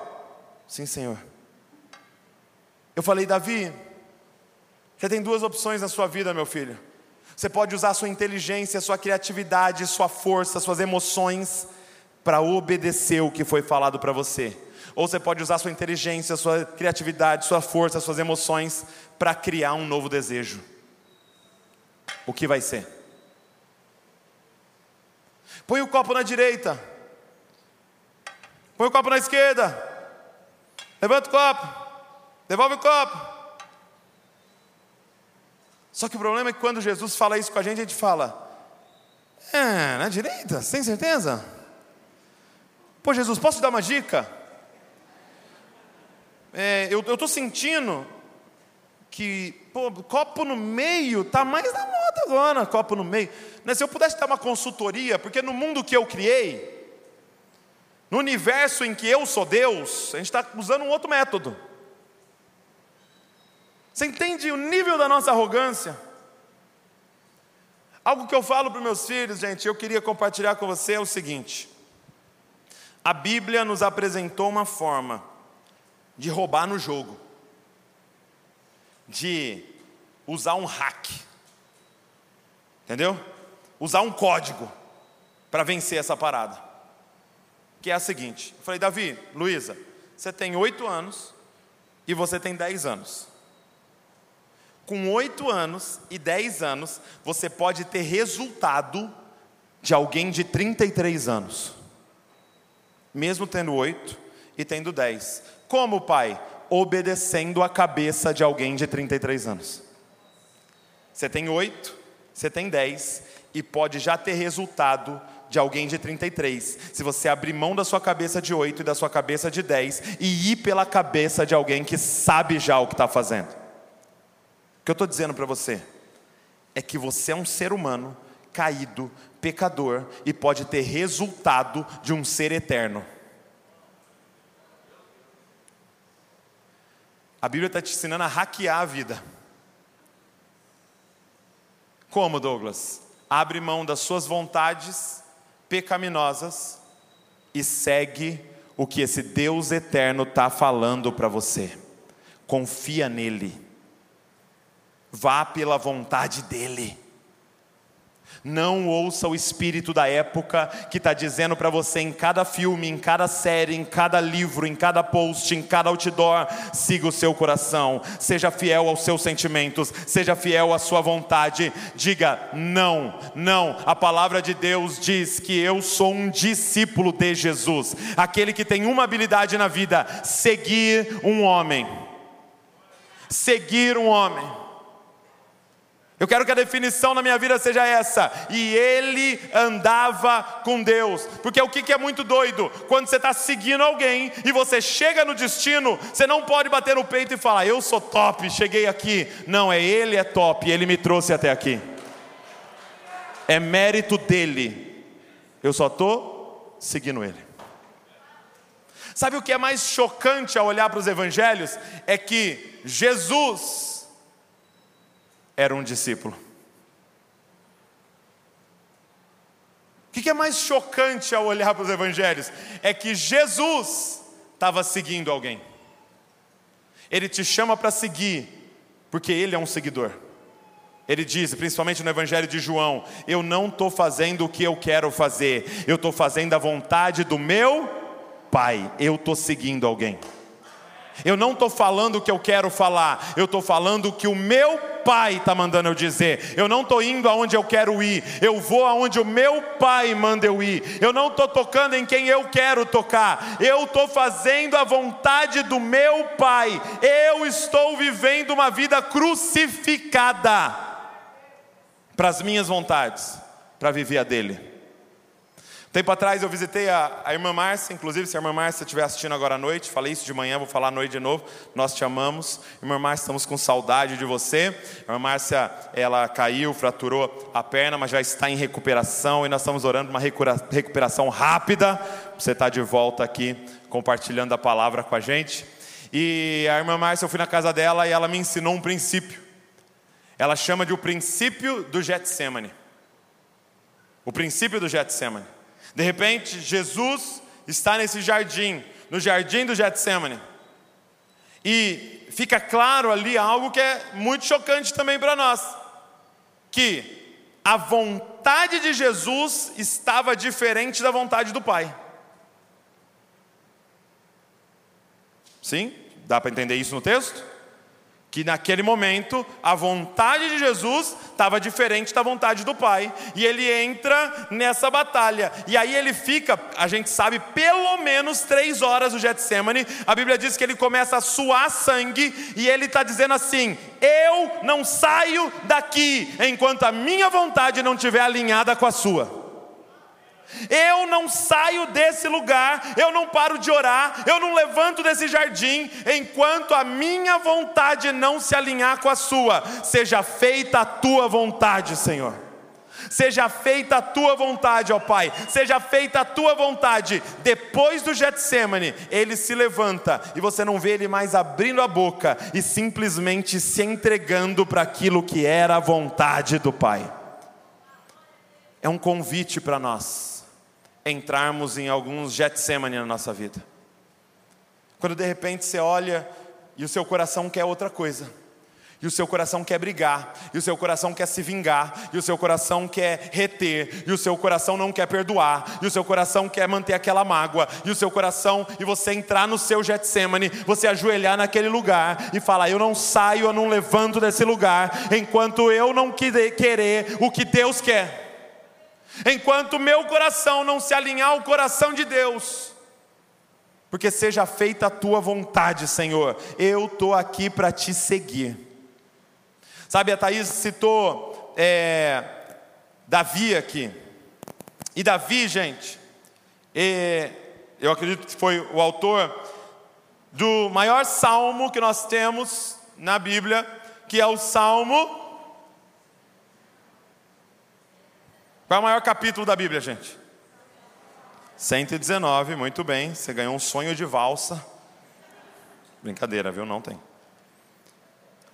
Sim, Senhor. Eu falei, Davi, você tem duas opções na sua vida, meu filho. Você pode usar sua inteligência, sua criatividade, sua força, suas emoções para obedecer o que foi falado para você. Ou você pode usar sua inteligência, sua criatividade, sua força, suas emoções para criar um novo desejo. O que vai ser? Põe o copo na direita. Põe o copo na esquerda. Levanta o copo. Devolve o copo. Só que o problema é que quando Jesus fala isso com a gente, a gente fala: É, na direita, sem certeza? Pô, Jesus, posso te dar uma dica? É, eu estou sentindo que pô, copo no meio, tá mais na moda agora, copo no meio. Né, se eu pudesse dar uma consultoria, porque no mundo que eu criei, no universo em que eu sou Deus, a gente está usando um outro método. Você entende o nível da nossa arrogância? Algo que eu falo para meus filhos, gente, eu queria compartilhar com você é o seguinte: a Bíblia nos apresentou uma forma de roubar no jogo, de usar um hack, entendeu? Usar um código para vencer essa parada. Que é a seguinte: eu falei, Davi, Luísa, você tem oito anos e você tem dez anos. Com oito anos e dez anos, você pode ter resultado de alguém de 33 anos, mesmo tendo oito e tendo dez. Como, pai? Obedecendo a cabeça de alguém de 33 anos. Você tem oito, você tem dez, e pode já ter resultado de alguém de 33, se você abrir mão da sua cabeça de oito e da sua cabeça de 10 e ir pela cabeça de alguém que sabe já o que está fazendo. O que eu estou dizendo para você é que você é um ser humano caído, pecador e pode ter resultado de um ser eterno. A Bíblia está te ensinando a hackear a vida. Como, Douglas? Abre mão das suas vontades pecaminosas e segue o que esse Deus eterno está falando para você. Confia nele. Vá pela vontade dEle. Não ouça o espírito da época que está dizendo para você em cada filme, em cada série, em cada livro, em cada post, em cada outdoor: siga o seu coração, seja fiel aos seus sentimentos, seja fiel à sua vontade. Diga não, não. A palavra de Deus diz que eu sou um discípulo de Jesus, aquele que tem uma habilidade na vida: seguir um homem. Seguir um homem. Eu quero que a definição na minha vida seja essa. E ele andava com Deus. Porque o que é muito doido? Quando você está seguindo alguém e você chega no destino, você não pode bater no peito e falar: Eu sou top, cheguei aqui. Não, é ele é top, ele me trouxe até aqui. É mérito dele. Eu só estou seguindo ele. Sabe o que é mais chocante ao olhar para os evangelhos? É que Jesus era um discípulo. O que é mais chocante ao olhar para os evangelhos? É que Jesus estava seguindo alguém. Ele te chama para seguir, porque ele é um seguidor. Ele diz, principalmente no Evangelho de João: Eu não estou fazendo o que eu quero fazer, eu estou fazendo a vontade do meu Pai, eu estou seguindo alguém. Eu não estou falando o que eu quero falar, eu estou falando o que o meu Pai está mandando eu dizer. Eu não estou indo aonde eu quero ir, eu vou aonde o meu Pai manda eu ir. Eu não estou tocando em quem eu quero tocar, eu estou fazendo a vontade do meu Pai. Eu estou vivendo uma vida crucificada para as minhas vontades, para viver a dele. Tempo atrás eu visitei a, a irmã Márcia, inclusive se a irmã Márcia estiver assistindo agora à noite, falei isso de manhã, vou falar à noite de novo. Nós te amamos. Irmã Márcia, estamos com saudade de você. A irmã Márcia, ela caiu, fraturou a perna, mas já está em recuperação e nós estamos orando uma recuperação rápida. Você está de volta aqui compartilhando a palavra com a gente. E a irmã Márcia, eu fui na casa dela e ela me ensinou um princípio. Ela chama de o princípio do Getsemane. O princípio do Getsemane. De repente, Jesus está nesse jardim, no jardim do Getsemane. E fica claro ali algo que é muito chocante também para nós, que a vontade de Jesus estava diferente da vontade do Pai. Sim? Dá para entender isso no texto? Que naquele momento a vontade de Jesus estava diferente da vontade do Pai, e ele entra nessa batalha, e aí ele fica, a gente sabe, pelo menos três horas no Getsemane, a Bíblia diz que ele começa a suar sangue, e ele está dizendo assim: Eu não saio daqui enquanto a minha vontade não estiver alinhada com a sua. Eu não saio desse lugar, eu não paro de orar, eu não levanto desse jardim, enquanto a minha vontade não se alinhar com a sua. Seja feita a tua vontade, Senhor. Seja feita a tua vontade, ó Pai. Seja feita a tua vontade. Depois do Getsemane, ele se levanta e você não vê ele mais abrindo a boca e simplesmente se entregando para aquilo que era a vontade do Pai. É um convite para nós entrarmos em alguns Getsemane na nossa vida. Quando de repente você olha e o seu coração quer outra coisa. E o seu coração quer brigar, e o seu coração quer se vingar, e o seu coração quer reter, e o seu coração não quer perdoar, e o seu coração quer manter aquela mágoa, e o seu coração, e você entrar no seu Getsemane, você ajoelhar naquele lugar e falar: Eu não saio, eu não levanto desse lugar, enquanto eu não querer o que Deus quer enquanto meu coração não se alinhar ao coração de Deus, porque seja feita a tua vontade, Senhor, eu estou aqui para te seguir. Sabe, a Thaís citou é, Davi aqui, e Davi, gente, é, eu acredito que foi o autor do maior salmo que nós temos na Bíblia, que é o Salmo Qual é o maior capítulo da Bíblia, gente? 119, muito bem. Você ganhou um sonho de valsa. Brincadeira, viu? Não tem.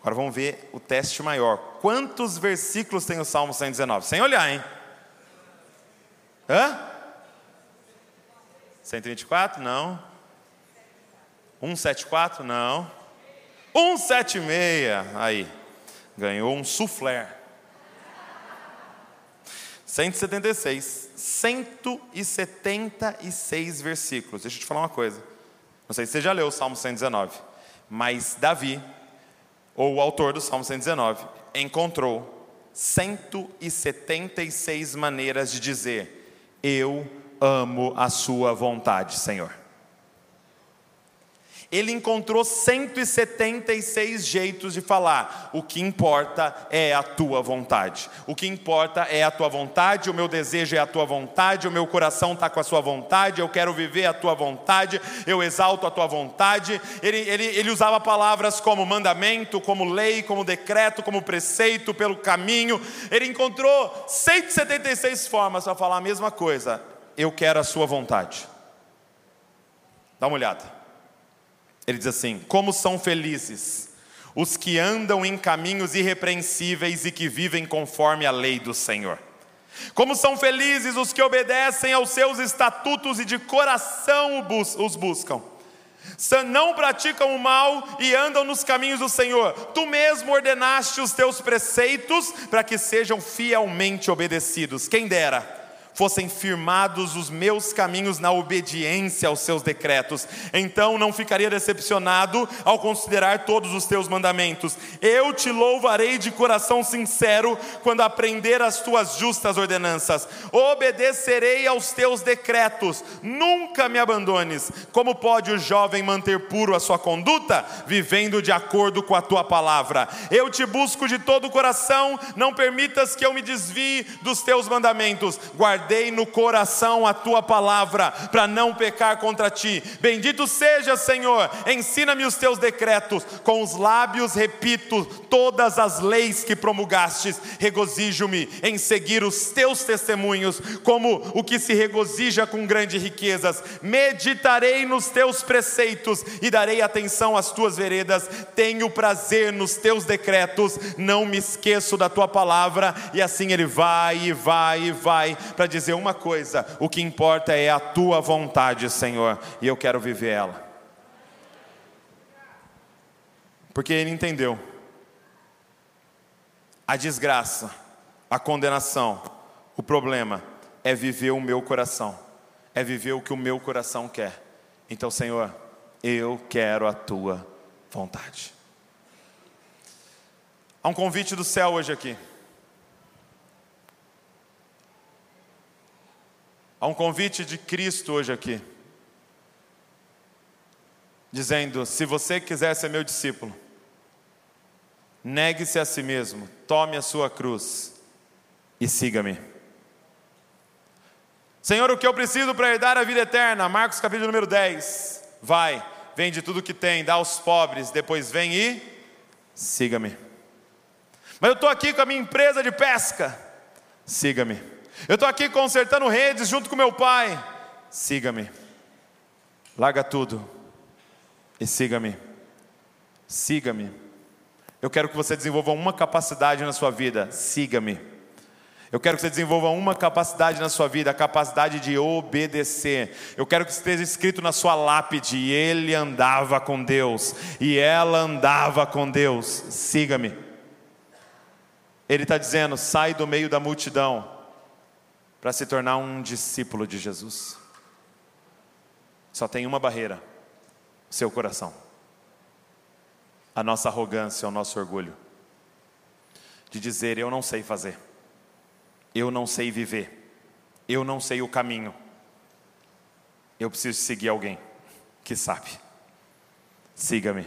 Agora vamos ver o teste maior. Quantos versículos tem o Salmo 119? Sem olhar, hein? Hã? 124? Não. 174? Não. 176. Aí. Ganhou um soufflé. 176, 176 versículos. Deixa eu te falar uma coisa. Não sei se você já leu o Salmo 119, mas Davi, ou o autor do Salmo 119, encontrou 176 maneiras de dizer: Eu amo a Sua vontade, Senhor ele encontrou 176 jeitos de falar: o que importa é a tua vontade, o que importa é a tua vontade, o meu desejo é a tua vontade, o meu coração está com a sua vontade, eu quero viver a tua vontade, eu exalto a tua vontade. Ele, ele, ele usava palavras como mandamento, como lei, como decreto, como preceito, pelo caminho. Ele encontrou 176 formas para falar a mesma coisa: eu quero a sua vontade. Dá uma olhada. Ele diz assim: Como são felizes os que andam em caminhos irrepreensíveis e que vivem conforme a lei do Senhor. Como são felizes os que obedecem aos seus estatutos e de coração os buscam. Não praticam o mal e andam nos caminhos do Senhor. Tu mesmo ordenaste os teus preceitos para que sejam fielmente obedecidos. Quem dera fossem firmados os meus caminhos na obediência aos seus decretos. Então não ficaria decepcionado ao considerar todos os teus mandamentos. Eu te louvarei de coração sincero quando aprender as tuas justas ordenanças. Obedecerei aos teus decretos. Nunca me abandones. Como pode o jovem manter puro a sua conduta? Vivendo de acordo com a tua palavra. Eu te busco de todo o coração. Não permitas que eu me desvie dos teus mandamentos. Guardei guardei no coração a tua palavra, para não pecar contra ti. Bendito seja, Senhor, ensina-me os teus decretos, com os lábios repito todas as leis que promulgastes. Regozijo-me em seguir os teus testemunhos, como o que se regozija com grandes riquezas. Meditarei nos teus preceitos e darei atenção às tuas veredas. Tenho prazer nos teus decretos, não me esqueço da tua palavra. E assim ele vai e vai e vai para dizer dizer uma coisa: o que importa é a tua vontade, Senhor, e eu quero viver ela. Porque ele entendeu a desgraça, a condenação, o problema é viver o meu coração, é viver o que o meu coração quer. Então, Senhor, eu quero a tua vontade. Há um convite do céu hoje aqui. Há um convite de Cristo hoje aqui, dizendo: se você quiser ser meu discípulo, negue-se a si mesmo, tome a sua cruz e siga-me. Senhor, o que eu preciso para herdar a vida eterna? Marcos capítulo número 10. Vai, vende tudo que tem, dá aos pobres, depois vem e siga-me. Mas eu estou aqui com a minha empresa de pesca, siga-me. Eu estou aqui consertando redes junto com meu pai, siga-me. Larga tudo e siga-me. Siga-me. Eu quero que você desenvolva uma capacidade na sua vida, siga-me. Eu quero que você desenvolva uma capacidade na sua vida, a capacidade de obedecer. Eu quero que esteja escrito na sua lápide: ele andava com Deus e ela andava com Deus. Siga-me. Ele está dizendo: sai do meio da multidão para se tornar um discípulo de Jesus. Só tem uma barreira: seu coração, a nossa arrogância, o nosso orgulho, de dizer: eu não sei fazer. Eu não sei viver. Eu não sei o caminho. Eu preciso seguir alguém que sabe. Siga-me.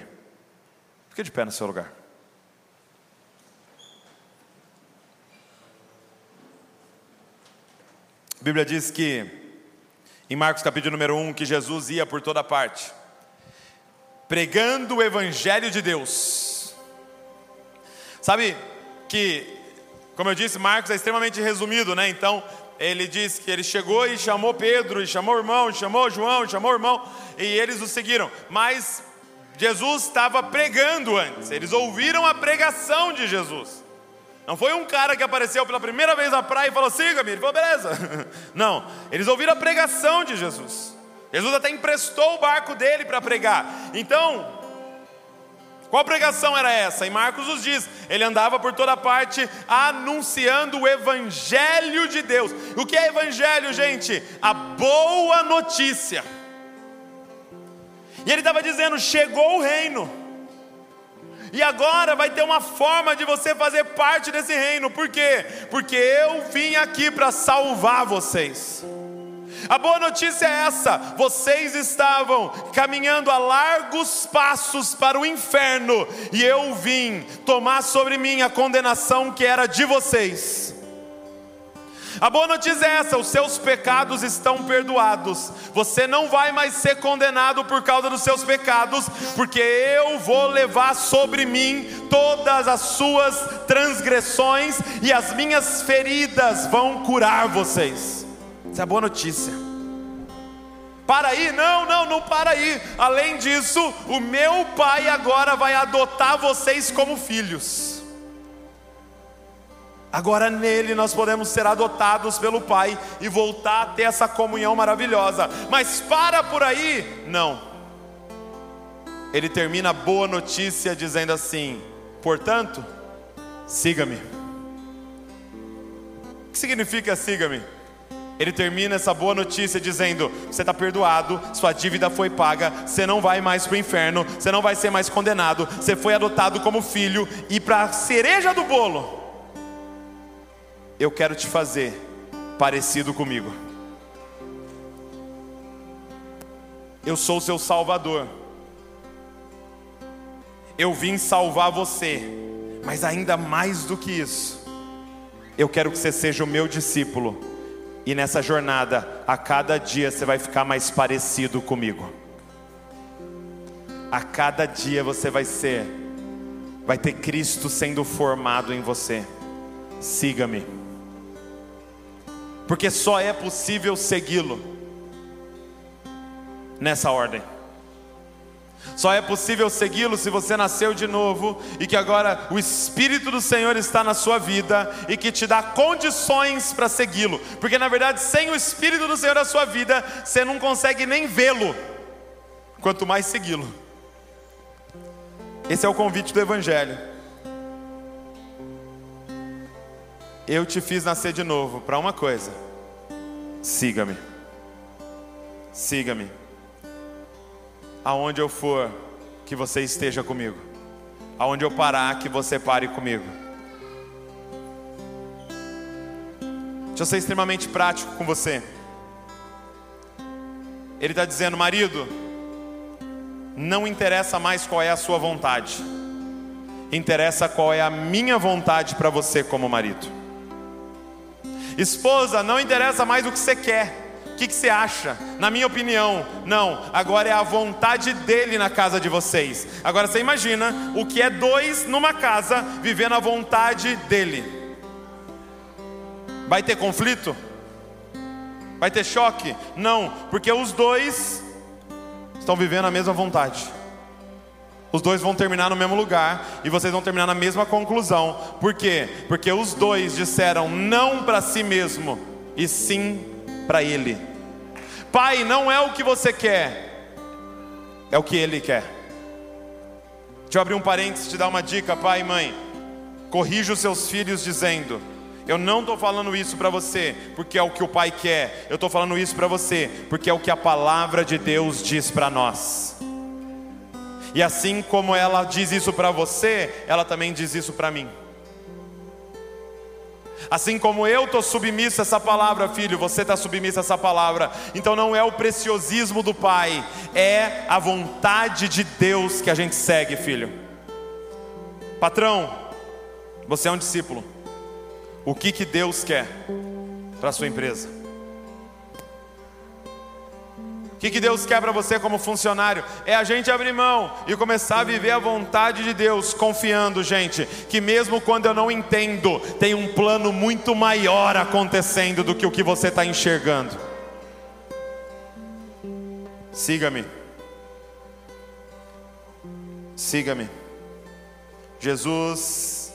Fique de pé no seu lugar. A Bíblia diz que, em Marcos capítulo número 1, que Jesus ia por toda parte, pregando o Evangelho de Deus. Sabe que como eu disse, Marcos é extremamente resumido, né? Então, ele diz que ele chegou e chamou Pedro, e chamou o irmão, e chamou João, e chamou o irmão, e eles o seguiram. Mas Jesus estava pregando antes, eles ouviram a pregação de Jesus. Não foi um cara que apareceu pela primeira vez na praia e falou: siga-me. Ele falou: beleza. Não, eles ouviram a pregação de Jesus. Jesus até emprestou o barco dele para pregar. Então, qual pregação era essa? E Marcos nos diz: ele andava por toda parte anunciando o Evangelho de Deus. O que é Evangelho, gente? A boa notícia. E ele estava dizendo: chegou o reino. E agora vai ter uma forma de você fazer parte desse reino. Por quê? Porque eu vim aqui para salvar vocês. A boa notícia é essa: vocês estavam caminhando a largos passos para o inferno, e eu vim tomar sobre mim a condenação que era de vocês. A boa notícia é essa: os seus pecados estão perdoados. Você não vai mais ser condenado por causa dos seus pecados, porque eu vou levar sobre mim todas as suas transgressões e as minhas feridas vão curar vocês. Essa é a boa notícia. Para aí, não, não, não para aí. Além disso, o meu pai agora vai adotar vocês como filhos. Agora nele nós podemos ser adotados pelo Pai e voltar a ter essa comunhão maravilhosa. Mas para por aí, não. Ele termina a boa notícia dizendo assim: portanto, siga-me. O que significa siga-me? Ele termina essa boa notícia dizendo: Você está perdoado, sua dívida foi paga, você não vai mais para o inferno, você não vai ser mais condenado, você foi adotado como filho, e para a cereja do bolo, eu quero te fazer parecido comigo. Eu sou o seu salvador. Eu vim salvar você, mas ainda mais do que isso, eu quero que você seja o meu discípulo e nessa jornada, a cada dia você vai ficar mais parecido comigo. A cada dia você vai ser, vai ter Cristo sendo formado em você. Siga-me, porque só é possível segui-lo nessa ordem. Só é possível segui-lo se você nasceu de novo e que agora o Espírito do Senhor está na sua vida e que te dá condições para segui-lo. Porque na verdade, sem o Espírito do Senhor na sua vida, você não consegue nem vê-lo, quanto mais segui-lo. Esse é o convite do Evangelho. Eu te fiz nascer de novo para uma coisa: siga-me. Siga-me aonde eu for, que você esteja comigo. Aonde eu parar, que você pare comigo. Deixa eu ser extremamente prático com você. Ele está dizendo, marido, não interessa mais qual é a sua vontade, interessa qual é a minha vontade para você como marido. Esposa, não interessa mais o que você quer, que, que você acha? Na minha opinião, não. Agora é a vontade dele na casa de vocês. Agora você imagina o que é dois numa casa vivendo a vontade dele. Vai ter conflito? Vai ter choque? Não, porque os dois estão vivendo a mesma vontade. Os dois vão terminar no mesmo lugar e vocês vão terminar na mesma conclusão. Por quê? Porque os dois disseram não para si mesmo e sim para ele. Pai, não é o que você quer, é o que ele quer. Deixa eu abrir um parênteses te dar uma dica, pai e mãe. Corrija os seus filhos dizendo: Eu não estou falando isso para você porque é o que o pai quer, eu estou falando isso para você porque é o que a palavra de Deus diz para nós. E assim como ela diz isso para você, ela também diz isso para mim. Assim como eu estou submisso a essa palavra, filho, você está submisso a essa palavra. Então não é o preciosismo do Pai, é a vontade de Deus que a gente segue, filho. Patrão, você é um discípulo. O que, que Deus quer para a sua empresa? Que, que Deus quer para você como funcionário? É a gente abrir mão e começar a viver a vontade de Deus, confiando, gente, que mesmo quando eu não entendo, tem um plano muito maior acontecendo do que o que você está enxergando. Siga-me. Siga-me. Jesus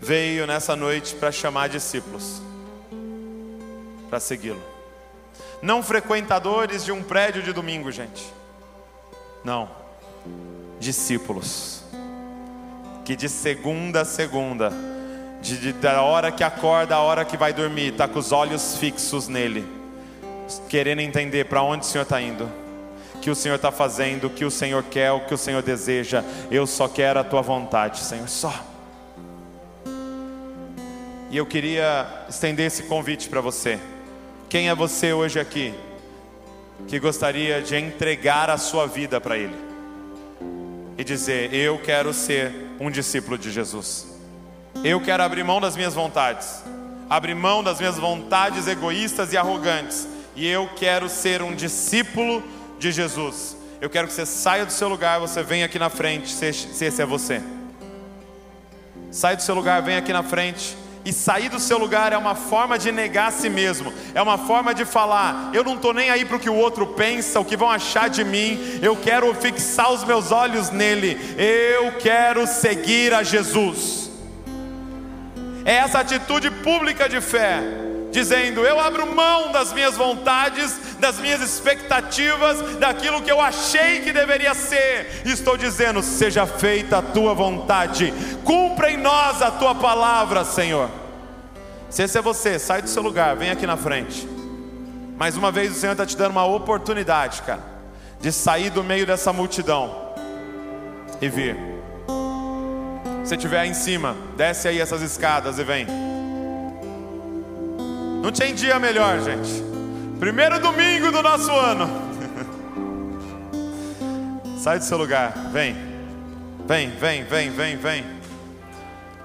veio nessa noite para chamar discípulos, para segui-lo não frequentadores de um prédio de domingo, gente. Não, discípulos, que de segunda a segunda, de, de, da hora que acorda a hora que vai dormir, está com os olhos fixos nele, querendo entender para onde o Senhor está indo, o que o Senhor está fazendo, o que o Senhor quer, o que o Senhor deseja. Eu só quero a tua vontade, Senhor, só. E eu queria estender esse convite para você. Quem é você hoje aqui que gostaria de entregar a sua vida para Ele e dizer: Eu quero ser um discípulo de Jesus. Eu quero abrir mão das minhas vontades, abrir mão das minhas vontades egoístas e arrogantes, e eu quero ser um discípulo de Jesus. Eu quero que você saia do seu lugar, você venha aqui na frente, se esse é você. Sai do seu lugar, vem aqui na frente. E sair do seu lugar é uma forma de negar a si mesmo, é uma forma de falar: eu não estou nem aí para o que o outro pensa, o que vão achar de mim, eu quero fixar os meus olhos nele, eu quero seguir a Jesus. É essa atitude pública de fé, dizendo: eu abro mão das minhas vontades, das minhas expectativas, daquilo que eu achei que deveria ser, estou dizendo: seja feita a tua vontade, cumpra em nós a tua palavra, Senhor. Se esse é você, sai do seu lugar, vem aqui na frente. Mais uma vez o Senhor está te dando uma oportunidade, cara, de sair do meio dessa multidão e vir. Se estiver aí em cima, desce aí essas escadas e vem. Não tem dia melhor, gente. Primeiro domingo do nosso ano. Sai do seu lugar, vem. Vem, vem, vem, vem, vem.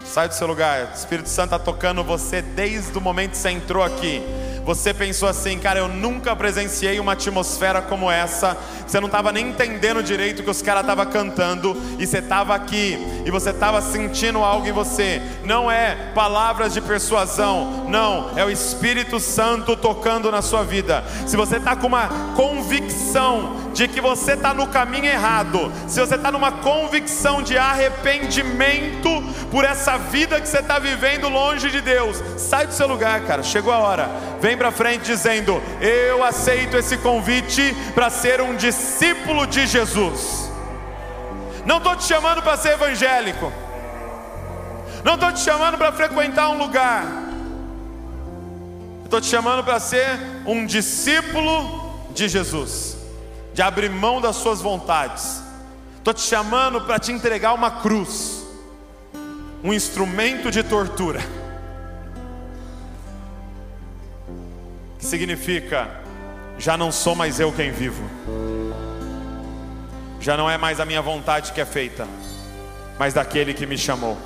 Sai do seu lugar. O Espírito Santo está tocando você desde o momento que você entrou aqui. Você pensou assim, cara, eu nunca presenciei uma atmosfera como essa. Você não estava nem entendendo direito o que os caras estavam cantando. E você estava aqui. E você estava sentindo algo em você. Não é palavras de persuasão. Não. É o Espírito Santo tocando na sua vida. Se você está com uma convicção de que você está no caminho errado, se você está numa convicção de arrependimento por essa vida que você está vivendo longe de Deus, sai do seu lugar, cara. Chegou a hora. Vem para frente dizendo: Eu aceito esse convite para ser um discípulo de Jesus. Não estou te chamando para ser evangélico. Não estou te chamando para frequentar um lugar. Estou te chamando para ser um discípulo de Jesus de abrir mão das suas vontades. Estou te chamando para te entregar uma cruz, um instrumento de tortura, que significa: já não sou mais eu quem vivo, já não é mais a minha vontade que é feita, mas daquele que me chamou.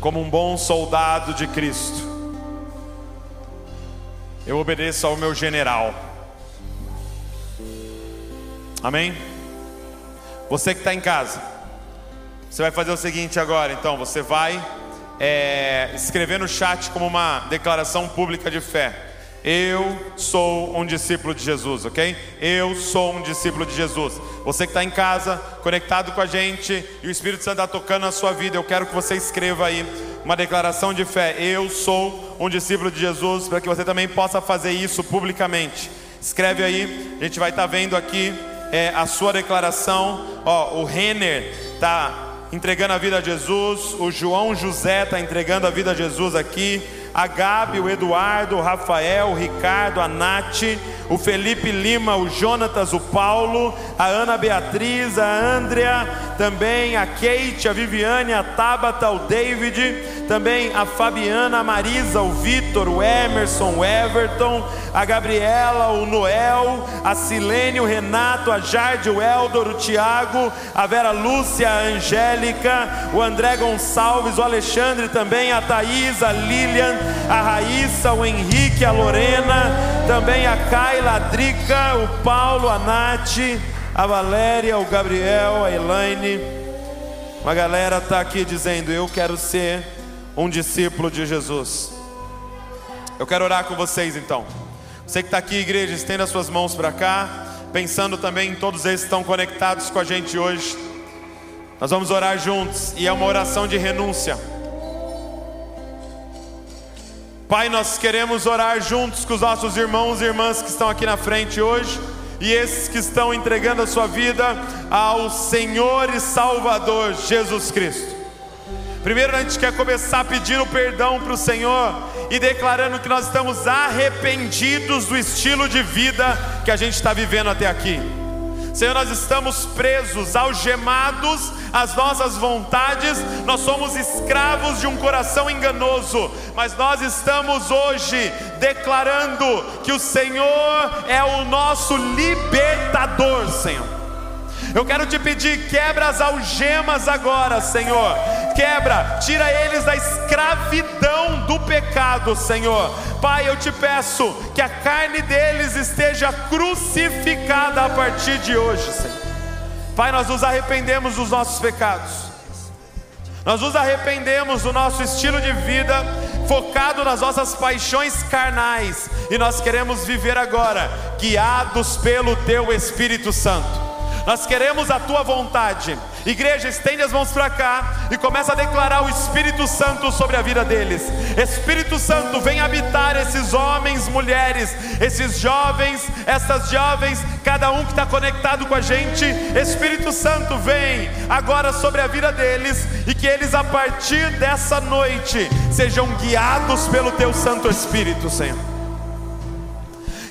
Como um bom soldado de Cristo, eu obedeço ao meu general. Amém? Você que está em casa, você vai fazer o seguinte agora, então, você vai é, escrever no chat como uma declaração pública de fé. Eu sou um discípulo de Jesus, ok? Eu sou um discípulo de Jesus. Você que está em casa, conectado com a gente, e o Espírito Santo está tocando na sua vida, eu quero que você escreva aí uma declaração de fé. Eu sou um discípulo de Jesus, para que você também possa fazer isso publicamente. Escreve aí, a gente vai estar tá vendo aqui é, a sua declaração. Ó, o Renner está entregando a vida a Jesus, o João José está entregando a vida a Jesus aqui a Gabi, o Eduardo, o Rafael, o Ricardo, a Nath, o Felipe Lima, o Jonatas, o Paulo, a Ana Beatriz, a Andrea, também a Kate, a Viviane, a Tabata, o David, também a Fabiana, a Marisa, o Vitor, o Emerson, o Everton, a Gabriela, o Noel, a Silene, o Renato, a Jarde, o Eldor, o Tiago, a Vera Lúcia, a Angélica, o André Gonçalves, o Alexandre também, a Thaís, a Lilian, a Raíssa, o Henrique, a Lorena, também a Kaila, a Drica, o Paulo, a Nath, a Valéria, o Gabriel, a Elaine. Uma galera está aqui dizendo: Eu quero ser um discípulo de Jesus. Eu quero orar com vocês então. Você que está aqui, igreja, estenda suas mãos para cá, pensando também em todos eles que estão conectados com a gente hoje. Nós vamos orar juntos e é uma oração de renúncia. Pai, nós queremos orar juntos com os nossos irmãos e irmãs que estão aqui na frente hoje e esses que estão entregando a sua vida ao Senhor e Salvador Jesus Cristo. Primeiro, a gente quer começar pedindo perdão para o Senhor e declarando que nós estamos arrependidos do estilo de vida que a gente está vivendo até aqui. Senhor, nós estamos presos, algemados às nossas vontades, nós somos escravos de um coração enganoso, mas nós estamos hoje declarando que o Senhor é o nosso libertador, Senhor. Eu quero te pedir, quebra as algemas agora, Senhor. Quebra, tira eles da escravidão do pecado, Senhor. Pai, eu te peço que a carne deles esteja crucificada a partir de hoje, Senhor. Pai, nós nos arrependemos dos nossos pecados. Nós nos arrependemos do nosso estilo de vida focado nas nossas paixões carnais e nós queremos viver agora guiados pelo teu Espírito Santo nós queremos a tua vontade. Igreja, estende as mãos para cá e começa a declarar o Espírito Santo sobre a vida deles. Espírito Santo, vem habitar esses homens, mulheres, esses jovens, essas jovens, cada um que está conectado com a gente. Espírito Santo, vem agora sobre a vida deles e que eles, a partir dessa noite, sejam guiados pelo teu Santo Espírito, Senhor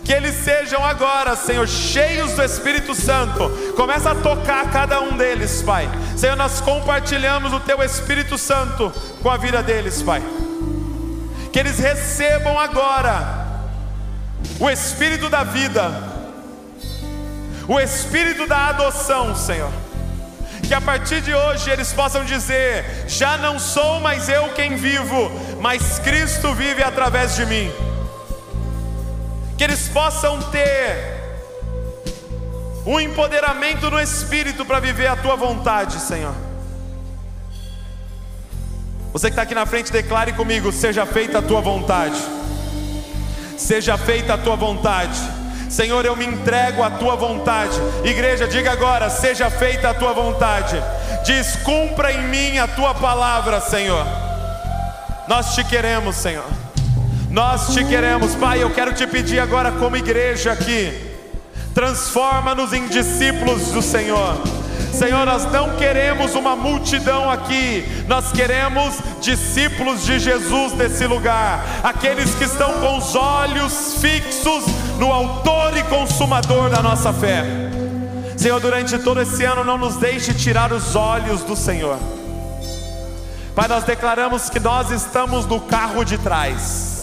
que eles sejam agora, Senhor, cheios do Espírito Santo. Começa a tocar cada um deles, Pai. Senhor, nós compartilhamos o Teu Espírito Santo com a vida deles, Pai. Que eles recebam agora o Espírito da vida, o Espírito da adoção, Senhor. Que a partir de hoje eles possam dizer: Já não sou mais eu quem vivo, mas Cristo vive através de mim que eles possam ter um empoderamento no espírito para viver a tua vontade, Senhor. Você que está aqui na frente, declare comigo: seja feita a tua vontade, seja feita a tua vontade. Senhor, eu me entrego à tua vontade. Igreja, diga agora: seja feita a tua vontade. Diz: cumpra em mim a tua palavra, Senhor. Nós te queremos, Senhor. Nós te queremos, Pai. Eu quero te pedir agora, como igreja aqui, transforma-nos em discípulos do Senhor. Senhor, nós não queremos uma multidão aqui, nós queremos discípulos de Jesus nesse lugar, aqueles que estão com os olhos fixos no Autor e Consumador da nossa fé. Senhor, durante todo esse ano, não nos deixe tirar os olhos do Senhor. Pai, nós declaramos que nós estamos no carro de trás.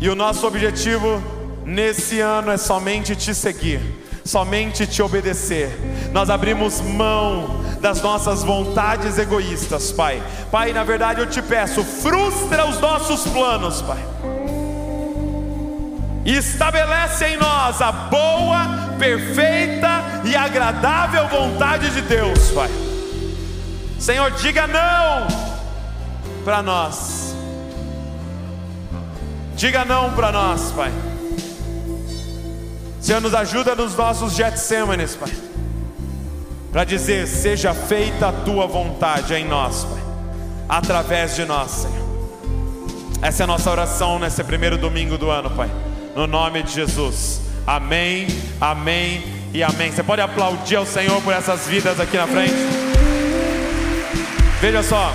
E o nosso objetivo nesse ano é somente te seguir, somente te obedecer. Nós abrimos mão das nossas vontades egoístas, Pai. Pai, na verdade eu te peço, frustra os nossos planos, Pai. e estabelece em nós a boa, perfeita e agradável vontade de Deus, Pai. Senhor, diga não para nós. Diga não para nós, Pai. Senhor, nos ajuda nos nossos Getsêmanes, Pai. Para dizer: seja feita a tua vontade em nós, Pai. Através de nós, Senhor. Essa é a nossa oração nesse primeiro domingo do ano, Pai no nome de Jesus. Amém, amém e amém. Você pode aplaudir ao Senhor por essas vidas aqui na frente? Veja só,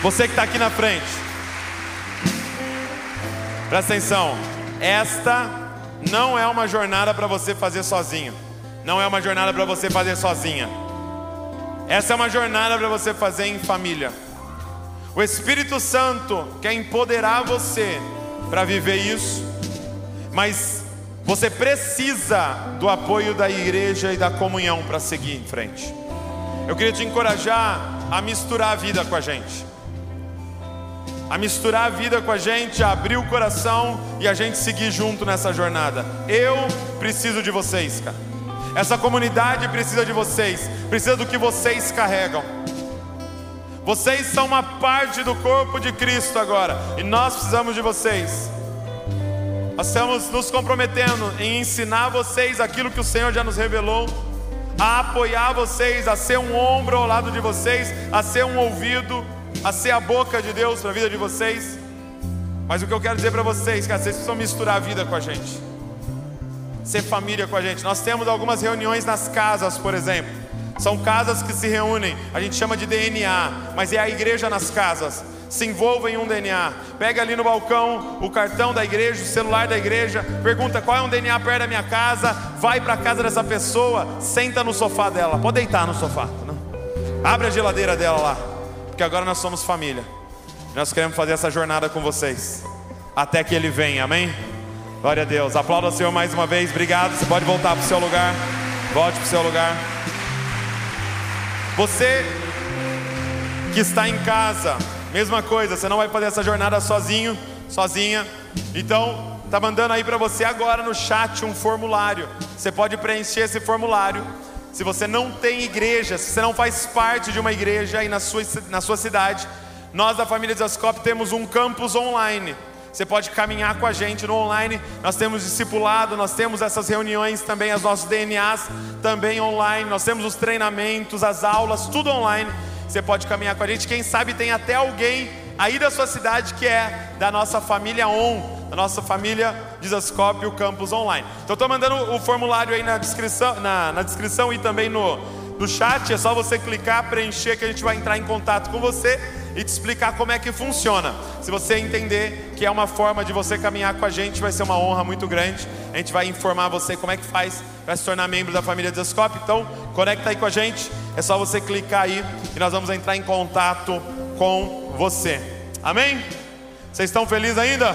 você que está aqui na frente, presta atenção, esta não é uma jornada para você fazer sozinho, não é uma jornada para você fazer sozinha, essa é uma jornada para você fazer em família. O Espírito Santo quer empoderar você para viver isso, mas você precisa do apoio da igreja e da comunhão para seguir em frente. Eu queria te encorajar a misturar a vida com a gente, a misturar a vida com a gente, a abrir o coração e a gente seguir junto nessa jornada. Eu preciso de vocês, cara. Essa comunidade precisa de vocês, precisa do que vocês carregam. Vocês são uma parte do corpo de Cristo agora, e nós precisamos de vocês. Nós estamos nos comprometendo em ensinar vocês aquilo que o Senhor já nos revelou, a apoiar vocês, a ser um ombro ao lado de vocês, a ser um ouvido, a ser a boca de Deus para a vida de vocês. Mas o que eu quero dizer para vocês, que vocês precisam misturar a vida com a gente, ser família com a gente. Nós temos algumas reuniões nas casas, por exemplo. São casas que se reúnem, a gente chama de DNA, mas é a igreja nas casas. Se envolva em um DNA. Pega ali no balcão o cartão da igreja, o celular da igreja, pergunta qual é um DNA perto da minha casa, vai para a casa dessa pessoa, senta no sofá dela. Pode deitar no sofá. Não? Né? Abre a geladeira dela lá, porque agora nós somos família. Nós queremos fazer essa jornada com vocês, até que Ele venha, amém? Glória a Deus. Aplauda o Senhor mais uma vez. Obrigado. Você pode voltar para o seu lugar. Volte para o seu lugar. Você que está em casa, mesma coisa, você não vai fazer essa jornada sozinho, sozinha. Então, tá mandando aí para você agora no chat um formulário. Você pode preencher esse formulário. Se você não tem igreja, se você não faz parte de uma igreja aí na sua, na sua cidade, nós da família Zascope temos um campus online. Você pode caminhar com a gente no online. Nós temos discipulado, nós temos essas reuniões também, as nossas DNAs também online. Nós temos os treinamentos, as aulas, tudo online. Você pode caminhar com a gente. Quem sabe tem até alguém aí da sua cidade que é da nossa família ON, da nossa família Dizascope, o campus online. Então estou mandando o formulário aí na descrição, na, na descrição e também no, no chat. É só você clicar, preencher que a gente vai entrar em contato com você e te explicar como é que funciona. Se você entender que é uma forma de você caminhar com a gente, vai ser uma honra muito grande. A gente vai informar você como é que faz para se tornar membro da família Desascope. Então, conecta aí com a gente. É só você clicar aí e nós vamos entrar em contato com você. Amém? Vocês estão felizes ainda?